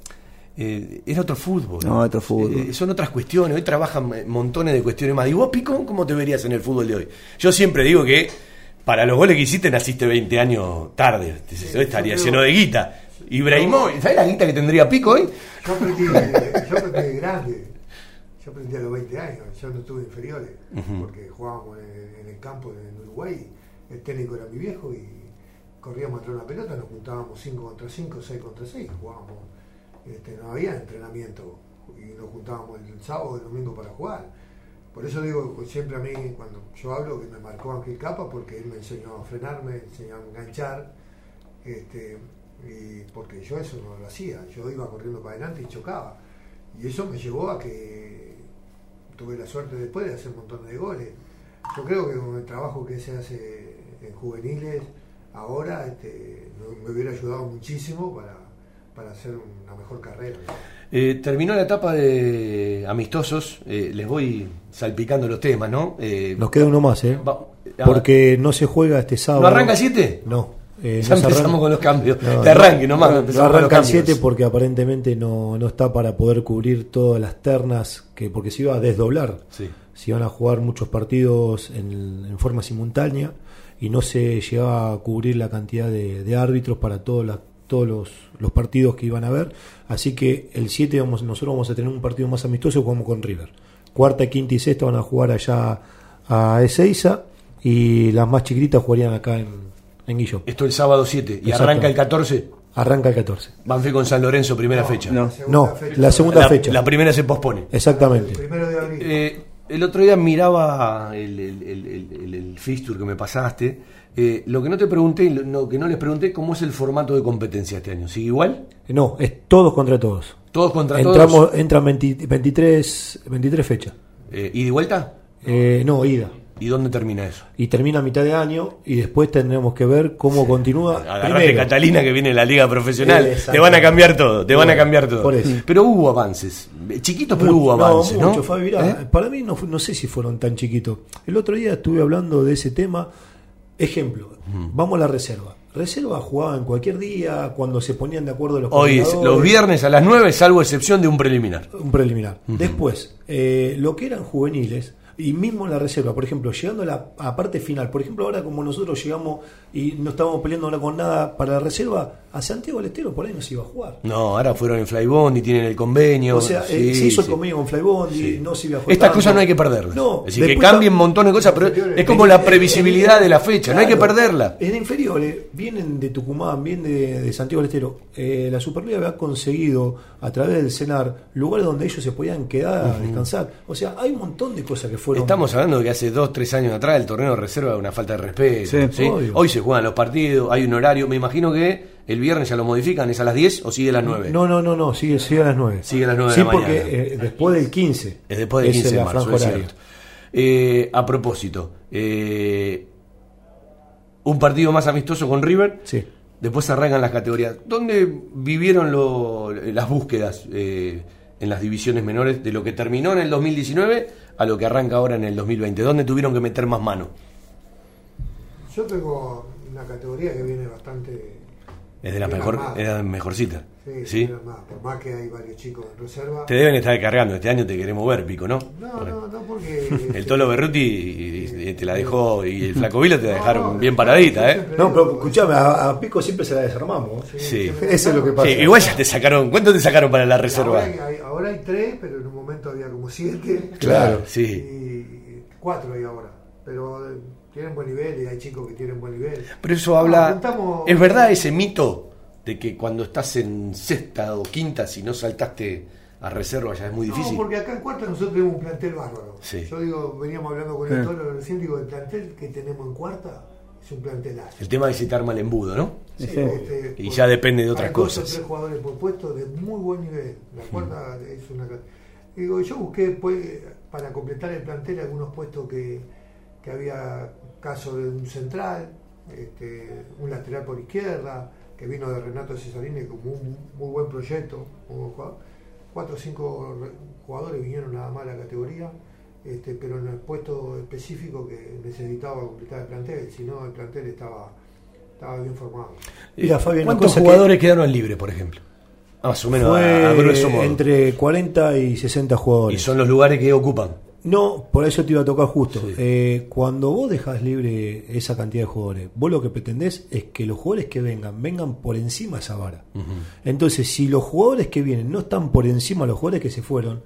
Eh, era otro fútbol. No, otro fútbol. Eh, son otras cuestiones. Hoy trabajan eh, montones de cuestiones más. ¿Y vos, Pico, cómo te verías en el fútbol de hoy? Yo siempre digo que para los goles que hiciste naciste 20 años tarde. Hoy estaría lleno de guita. Ibrahimovic, ¿sabes la guita que tendría Pico hoy? Yo aprendí, yo aprendí de grande. Yo aprendí a los 20 años. Yo no tuve inferiores. Porque jugábamos en, en el campo en Uruguay. El técnico era mi viejo y corríamos atrás de una pelota. Nos juntábamos 5 contra 5, 6 contra 6. Jugábamos. Este, no había entrenamiento. Y nos juntábamos el sábado o el domingo para jugar. Por eso digo siempre a mí, cuando yo hablo, que me marcó Ángel Capa, porque él me enseñó a frenar, me enseñó a enganchar. Este, y porque yo eso no lo hacía, yo iba corriendo para adelante y chocaba. Y eso me llevó a que tuve la suerte después de hacer un montón de goles. Yo creo que con el trabajo que se hace en juveniles ahora este, me- me hubiera ayudado muchísimo para, para hacer una mejor carrera. Eh, terminó la etapa de amistosos. eh, les voy salpicando los temas, ¿no? Eh, Nos queda uno más, ¿eh? va- ah, Porque no se juega este sábado. ¿No arranca el 7? No. eh, Ya empezamos arranca- con los cambios. No, de arranque nomás. no, empezamos no arranca el cambios. 7 porque aparentemente no, no está para poder cubrir todas las ternas, que porque se iba a desdoblar. Sí. Se iban a jugar muchos partidos en, en forma simultánea y no se llegaba a cubrir la cantidad de, de árbitros para todos la- todos los, los partidos que iban a haber. Así que el 7 vamos, nosotros vamos a tener un partido más amistoso jugamos con River. Cuarta, quinta y sexta van a jugar allá a Ezeiza y las más chiquititas jugarían acá en, en Guillón. Esto el sábado 7. ¿Y Exacto. arranca el 14? Arranca el 14. Banfield con San Lorenzo, primera fecha. No. No, la segunda la, fecha. la primera se pospone. Exactamente. Primero de abril. Eh, el otro día miraba el, el, fixture que me pasaste. Eh, lo que no te pregunté, y lo que no les pregunté, ¿cómo es el formato de competencia este año? ¿Sigue igual? No, es todos contra todos. ¿Todos contra Entramos, todos? Entran 20 23, 23 fechas. Eh, ¿Y de vuelta? Eh, no, ida. ¿Y dónde termina eso? Y termina a mitad de año y después tendremos que ver cómo continúa. Agarrate Catalina que viene en la liga profesional. Exacto. Te van a cambiar todo, te van a cambiar todo. Pero hubo avances. Chiquitos, pero hubo avances, ¿no? mucho, Fabi, mirá, ¿Eh? Para mí no, no sé si fueron tan chiquitos. El otro día estuve hablando de ese tema. Ejemplo, vamos a la reserva. Reserva jugaba en cualquier día, cuando se ponían de acuerdo los Hoy los viernes a las 9, salvo excepción de un preliminar. Un preliminar. Después, eh, lo que eran juveniles, y mismo en la reserva, por ejemplo, llegando a la a parte final, por ejemplo, ahora como nosotros llegamos y no estábamos peleando ahora con nada para la reserva, a Santiago del Estero por ahí no se iba a jugar. No, ahora fueron en Flybond y tienen el convenio. O sea, eh, se hizo sí. el convenio con Flybond y Sí. no se iba a jugar. Estas tanto. cosas no hay que perderlas. No, es decir, que cambien un montón de cosas, pero es como En- la previsibilidad en- de la fecha, no hay que perderla. En inferiores vienen de Tucumán, vienen de, de Santiago del Estero. Eh, la Superliga había conseguido a través del CENAR lugares donde ellos se podían quedar a descansar. O sea, hay un montón de cosas que fueron. Estamos hablando de que hace dos, tres años atrás el torneo de reserva era una falta de respeto. Sí, ¿sí? obvio. Hoy se juegan los partidos, hay un horario. Me imagino que el viernes ya lo modifican, ¿es a las 10 o sigue a las 9? No, no, no, no, sigue, sigue a las 9. Sigue a las 9 de sí, la porque mañana. eh, después del 15. Es después del es 15 de marzo, es cierto. Eh, a propósito, eh, un partido más amistoso con River. Sí. Después arrancan las categorías. ¿Dónde vivieron lo- las búsquedas eh, en las divisiones menores de lo que terminó en el 2019 a lo que arranca ahora en el 2020? ¿Dónde tuvieron que meter más mano? Yo tengo una categoría que viene bastante. Es de las mejor, es de las mejorcitas. Sí, ¿Sí? Por más que hay varios chicos en reserva. Te deben estar cargando. Este año te queremos ver, Pico, ¿no? No, no, no, porque. El Tolo Berruti y- y te la dejó y el Flaco Vilo te la dejaron no, bien paradita, ¿eh? No, pero escuchame, a, a Pico siempre se la desarmamos. Sí. Eso es lo que pasa. Sí, igual ya te sacaron. ¿Cuánto te sacaron para la reserva? Ahora hay, hay- ahora hay tres, pero en un momento había como siete. Claro, sí. Y cuatro hay ahora. Pero eh, tienen buen nivel y hay chicos que tienen buen nivel. Pero eso habla. apuntamos- ¿Es verdad ese mito de que cuando estás en sexta o quinta, si no saltaste a reserva ya es muy difícil. No, porque acá en cuarta nosotros tenemos un plantel bárbaro. Sí. Yo digo, veníamos hablando con el Toro recién, digo, el plantel que tenemos en cuarta es un plantelazo. El tema es si te arma el embudo, ¿no? Sí, este, Y ya depende de otras hay dos o cosas. tres jugadores por puesto de muy buen nivel. La cuarta es una. Digo, yo busqué pues, para completar el plantel algunos puestos que, que había caso de un central, este, un lateral por izquierda, que vino de Renato Cesarini como un muy buen proyecto. muy buen jugador. Cuatro o cinco re- jugadores vinieron nada más a la categoría. Este, pero en el puesto específico que necesitaba completar el plantel, si no el plantel estaba, estaba bien formado. Mira, Fabián, una ¿Cuántos cosa que- jugadores quedaron libres, por ejemplo? Más o menos, Fue a, a grueso modo. entre 40 y 60 jugadores. Y son los lugares que ocupan. No, por eso te iba a tocar justo. Eh, cuando vos dejas libre esa cantidad de jugadores, vos lo que pretendés es que los jugadores que vengan, vengan por encima de esa vara. Entonces, si los jugadores que vienen no están por encima de los jugadores que se fueron,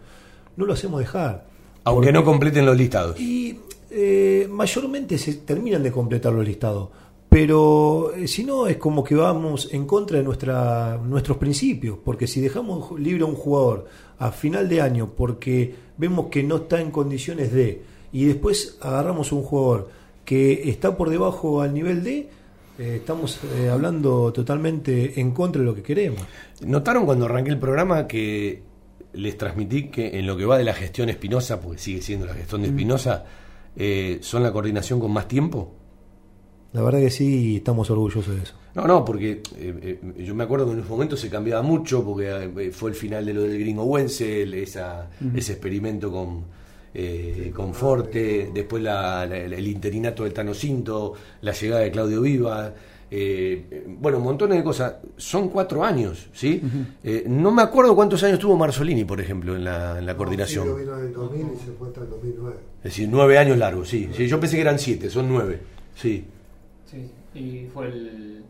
no lo hacemos dejar. Aunque Porque- no completen los listados. Y eh, mayormente se terminan de completar los listados. Pero eh, si no, es como que vamos en contra de nuestra, nuestros principios. Porque si dejamos libre a un jugador a final de año porque vemos que no está en condiciones de, y después agarramos un jugador que está por debajo al nivel de, eh, estamos eh, hablando totalmente en contra de lo que queremos. ¿Notaron cuando arranqué el programa que les transmití que en lo que va de la gestión Espinosa, porque sigue siendo la gestión de Espinosa, eh, son la coordinación con más tiempo? La verdad que sí, estamos orgullosos de eso. No, no, porque eh, eh, yo me acuerdo que en unos momentos se cambiaba mucho, porque eh, fue el final de lo del gringo Wenzel, esa, ese experimento con, eh, con Forte, después la- la- el interinato de Tano Cinto, la llegada de Claudio Viva, eh, bueno, montones de cosas. Son cuatro años, ¿sí? Eh, no me acuerdo cuántos años tuvo Marzolini, por ejemplo, en la, en la coordinación. Silvio vino en el 2000 y se fue hasta el 2009. Es decir, nueve años largos, sí. sí. Yo pensé que eran siete, son nueve, sí. Sí, y fue el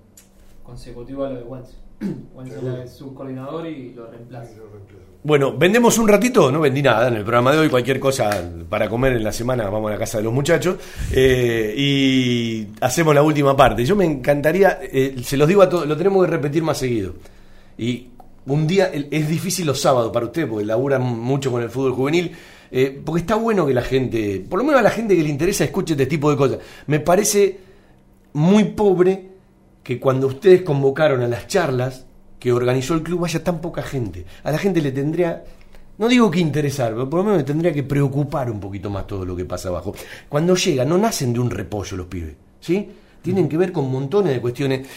consecutivo a lo de Wentz. Wentz era el subcoordinador y lo reemplaza. Bueno, vendemos un ratito, no vendí nada en el programa de hoy, cualquier cosa para comer en la semana, vamos a la casa de los muchachos eh, y hacemos la última parte. Yo me encantaría, eh, se los digo a todos, lo tenemos que repetir más seguido. Y un día, es difícil los sábados para ustedes porque laburan mucho con el fútbol juvenil, eh, porque está bueno que la gente, por lo menos a la gente que le interesa, escuche este tipo de cosas. Me parece muy pobre que cuando ustedes convocaron a las charlas que organizó el club vaya tan poca gente. A la gente le tendría, no digo que interesar, pero por lo menos le tendría que preocupar un poquito más todo lo que pasa abajo. Cuando llegan, no nacen de un repollo los pibes, ¿sí? Tienen que ver con montones de cuestiones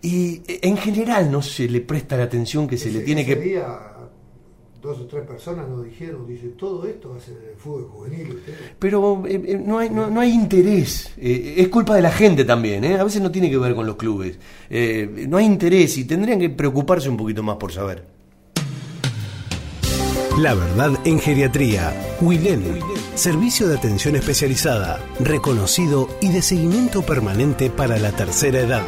y eh, en general no se le presta la atención que se le tiene que... día, dos o tres personas nos dijeron, dice, todo esto va a ser el fútbol juvenil. ustedes". Pero eh, eh, no, hay, no, no hay interés. Eh, es culpa de la gente también. ¿eh? A veces no tiene que ver con los clubes. Eh, no hay interés y tendrían que preocuparse un poquito más por saber. La verdad en geriatría. Wilén. Servicio de atención especializada, reconocido y de seguimiento permanente para la tercera edad.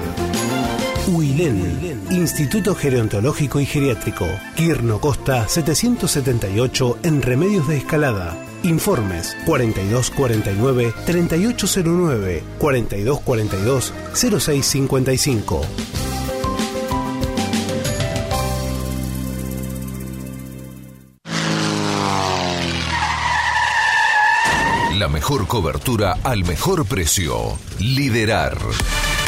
Wilén. Instituto Gerontológico y Geriátrico. Quirno Costa 778 en Remedios de Escalada. Informes 4249-3809, 4242-0655. La mejor cobertura al mejor precio. Liderar.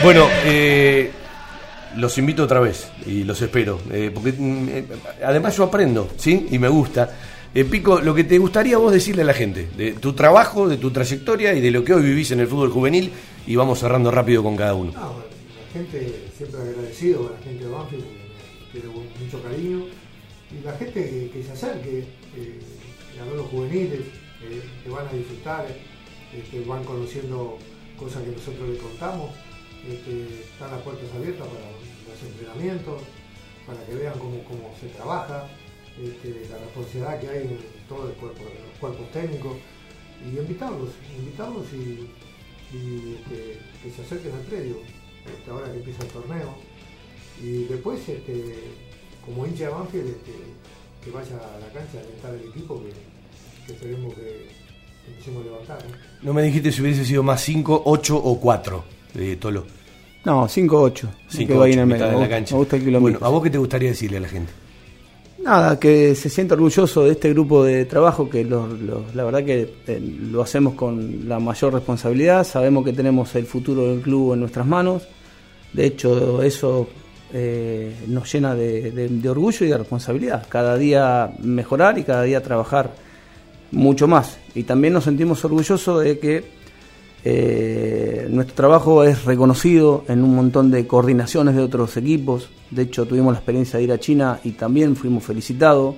Bueno, eh, los invito otra vez y los espero. eh, porque mm, eh, además yo aprendo, ¿sí? Y me gusta. Pico, lo que te gustaría vos decirle a la gente, de tu trabajo, de tu trayectoria y de lo que hoy vivís en el fútbol juvenil, y vamos cerrando rápido con cada uno. No, la gente siempre agradecido la gente de Banfield, tiene mucho cariño. Y la gente que, se acerque, eh, ganó los juveniles, eh, que van a disfrutar, este, van conociendo cosas que nosotros les contamos, este, están las puertas abiertas para los entrenamientos, para que vean cómo, cómo se trabaja, este, la responsabilidad que hay en todo el cuerpo, los cuerpos técnicos, y invitarlos, invitarlos y, que se acerquen al predio, ahora que empieza el torneo. Y después, este, como hincha de Banfield, este, que vaya a la cancha a alentar el equipo, que, que esperemos que empecemos a levantar. ¿no? No me dijiste si hubiese sido más 5, 8 o 4 de Tolo. No, 5-8. 5, ahí en 8, el mitad medio. de Me la gusta- cancha. Me gusta el kilómetro. Bueno, ¿a vos qué te gustaría decirle a la gente? Nada, que se sienta orgulloso de este grupo de trabajo, que lo- lo- la verdad que eh, lo hacemos con la mayor responsabilidad, sabemos que tenemos el futuro del club en nuestras manos, de hecho eso eh, nos llena de, orgullo y de responsabilidad, cada día mejorar y cada día trabajar mucho más. Y también nos sentimos orgullosos de que eh, nuestro trabajo es reconocido en un montón de coordinaciones de otros equipos. De hecho, tuvimos la experiencia de ir a China y también fuimos felicitados.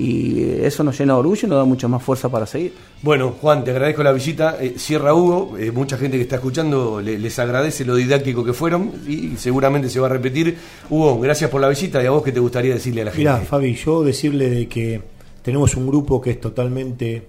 Y eso nos llena de orgullo y nos da mucha más fuerza para seguir. Bueno, Juan, te agradezco la visita. Eh, cierra Hugo, eh, mucha gente que está escuchando le- les agradece lo didáctico que fueron y seguramente se va a repetir. Hugo, gracias por la visita y a vos qué te gustaría decirle a la gente. Mirá, Fabi, yo decirle de que tenemos un grupo que es totalmente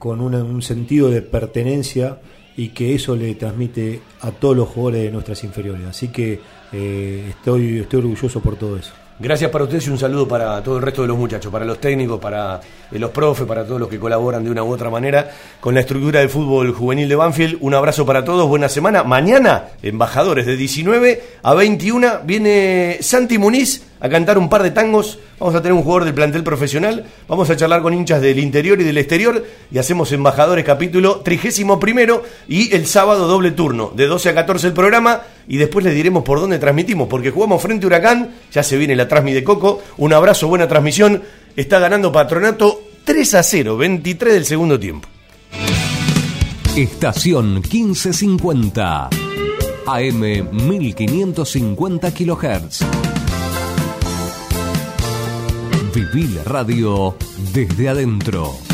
con una- un sentido de pertenencia y que eso le transmite a todos los jugadores de nuestras inferiores. Así que eh, estoy, estoy orgulloso por todo eso. Gracias para ustedes y un saludo para todo el resto de los muchachos, para los técnicos, para eh, los profes, para todos los que colaboran de una u otra manera con la estructura del fútbol juvenil de Banfield. Un abrazo para todos, buena semana. Mañana, embajadores de 19 a 21, viene Santi Muniz a cantar un par de tangos. Vamos a tener un jugador del plantel profesional. Vamos a charlar con hinchas del interior y del exterior y hacemos embajadores capítulo trigésimo primero y el sábado doble turno, de 12 a 14 el programa y después les diremos por dónde transmitimos, porque jugamos frente a Huracán, ya se viene la transmi de Coco, un abrazo, buena transmisión, está ganando Patronato 3 a 0, 23 del segundo tiempo. Estación 1550. AM 1550 kHz. Viví la radio desde adentro.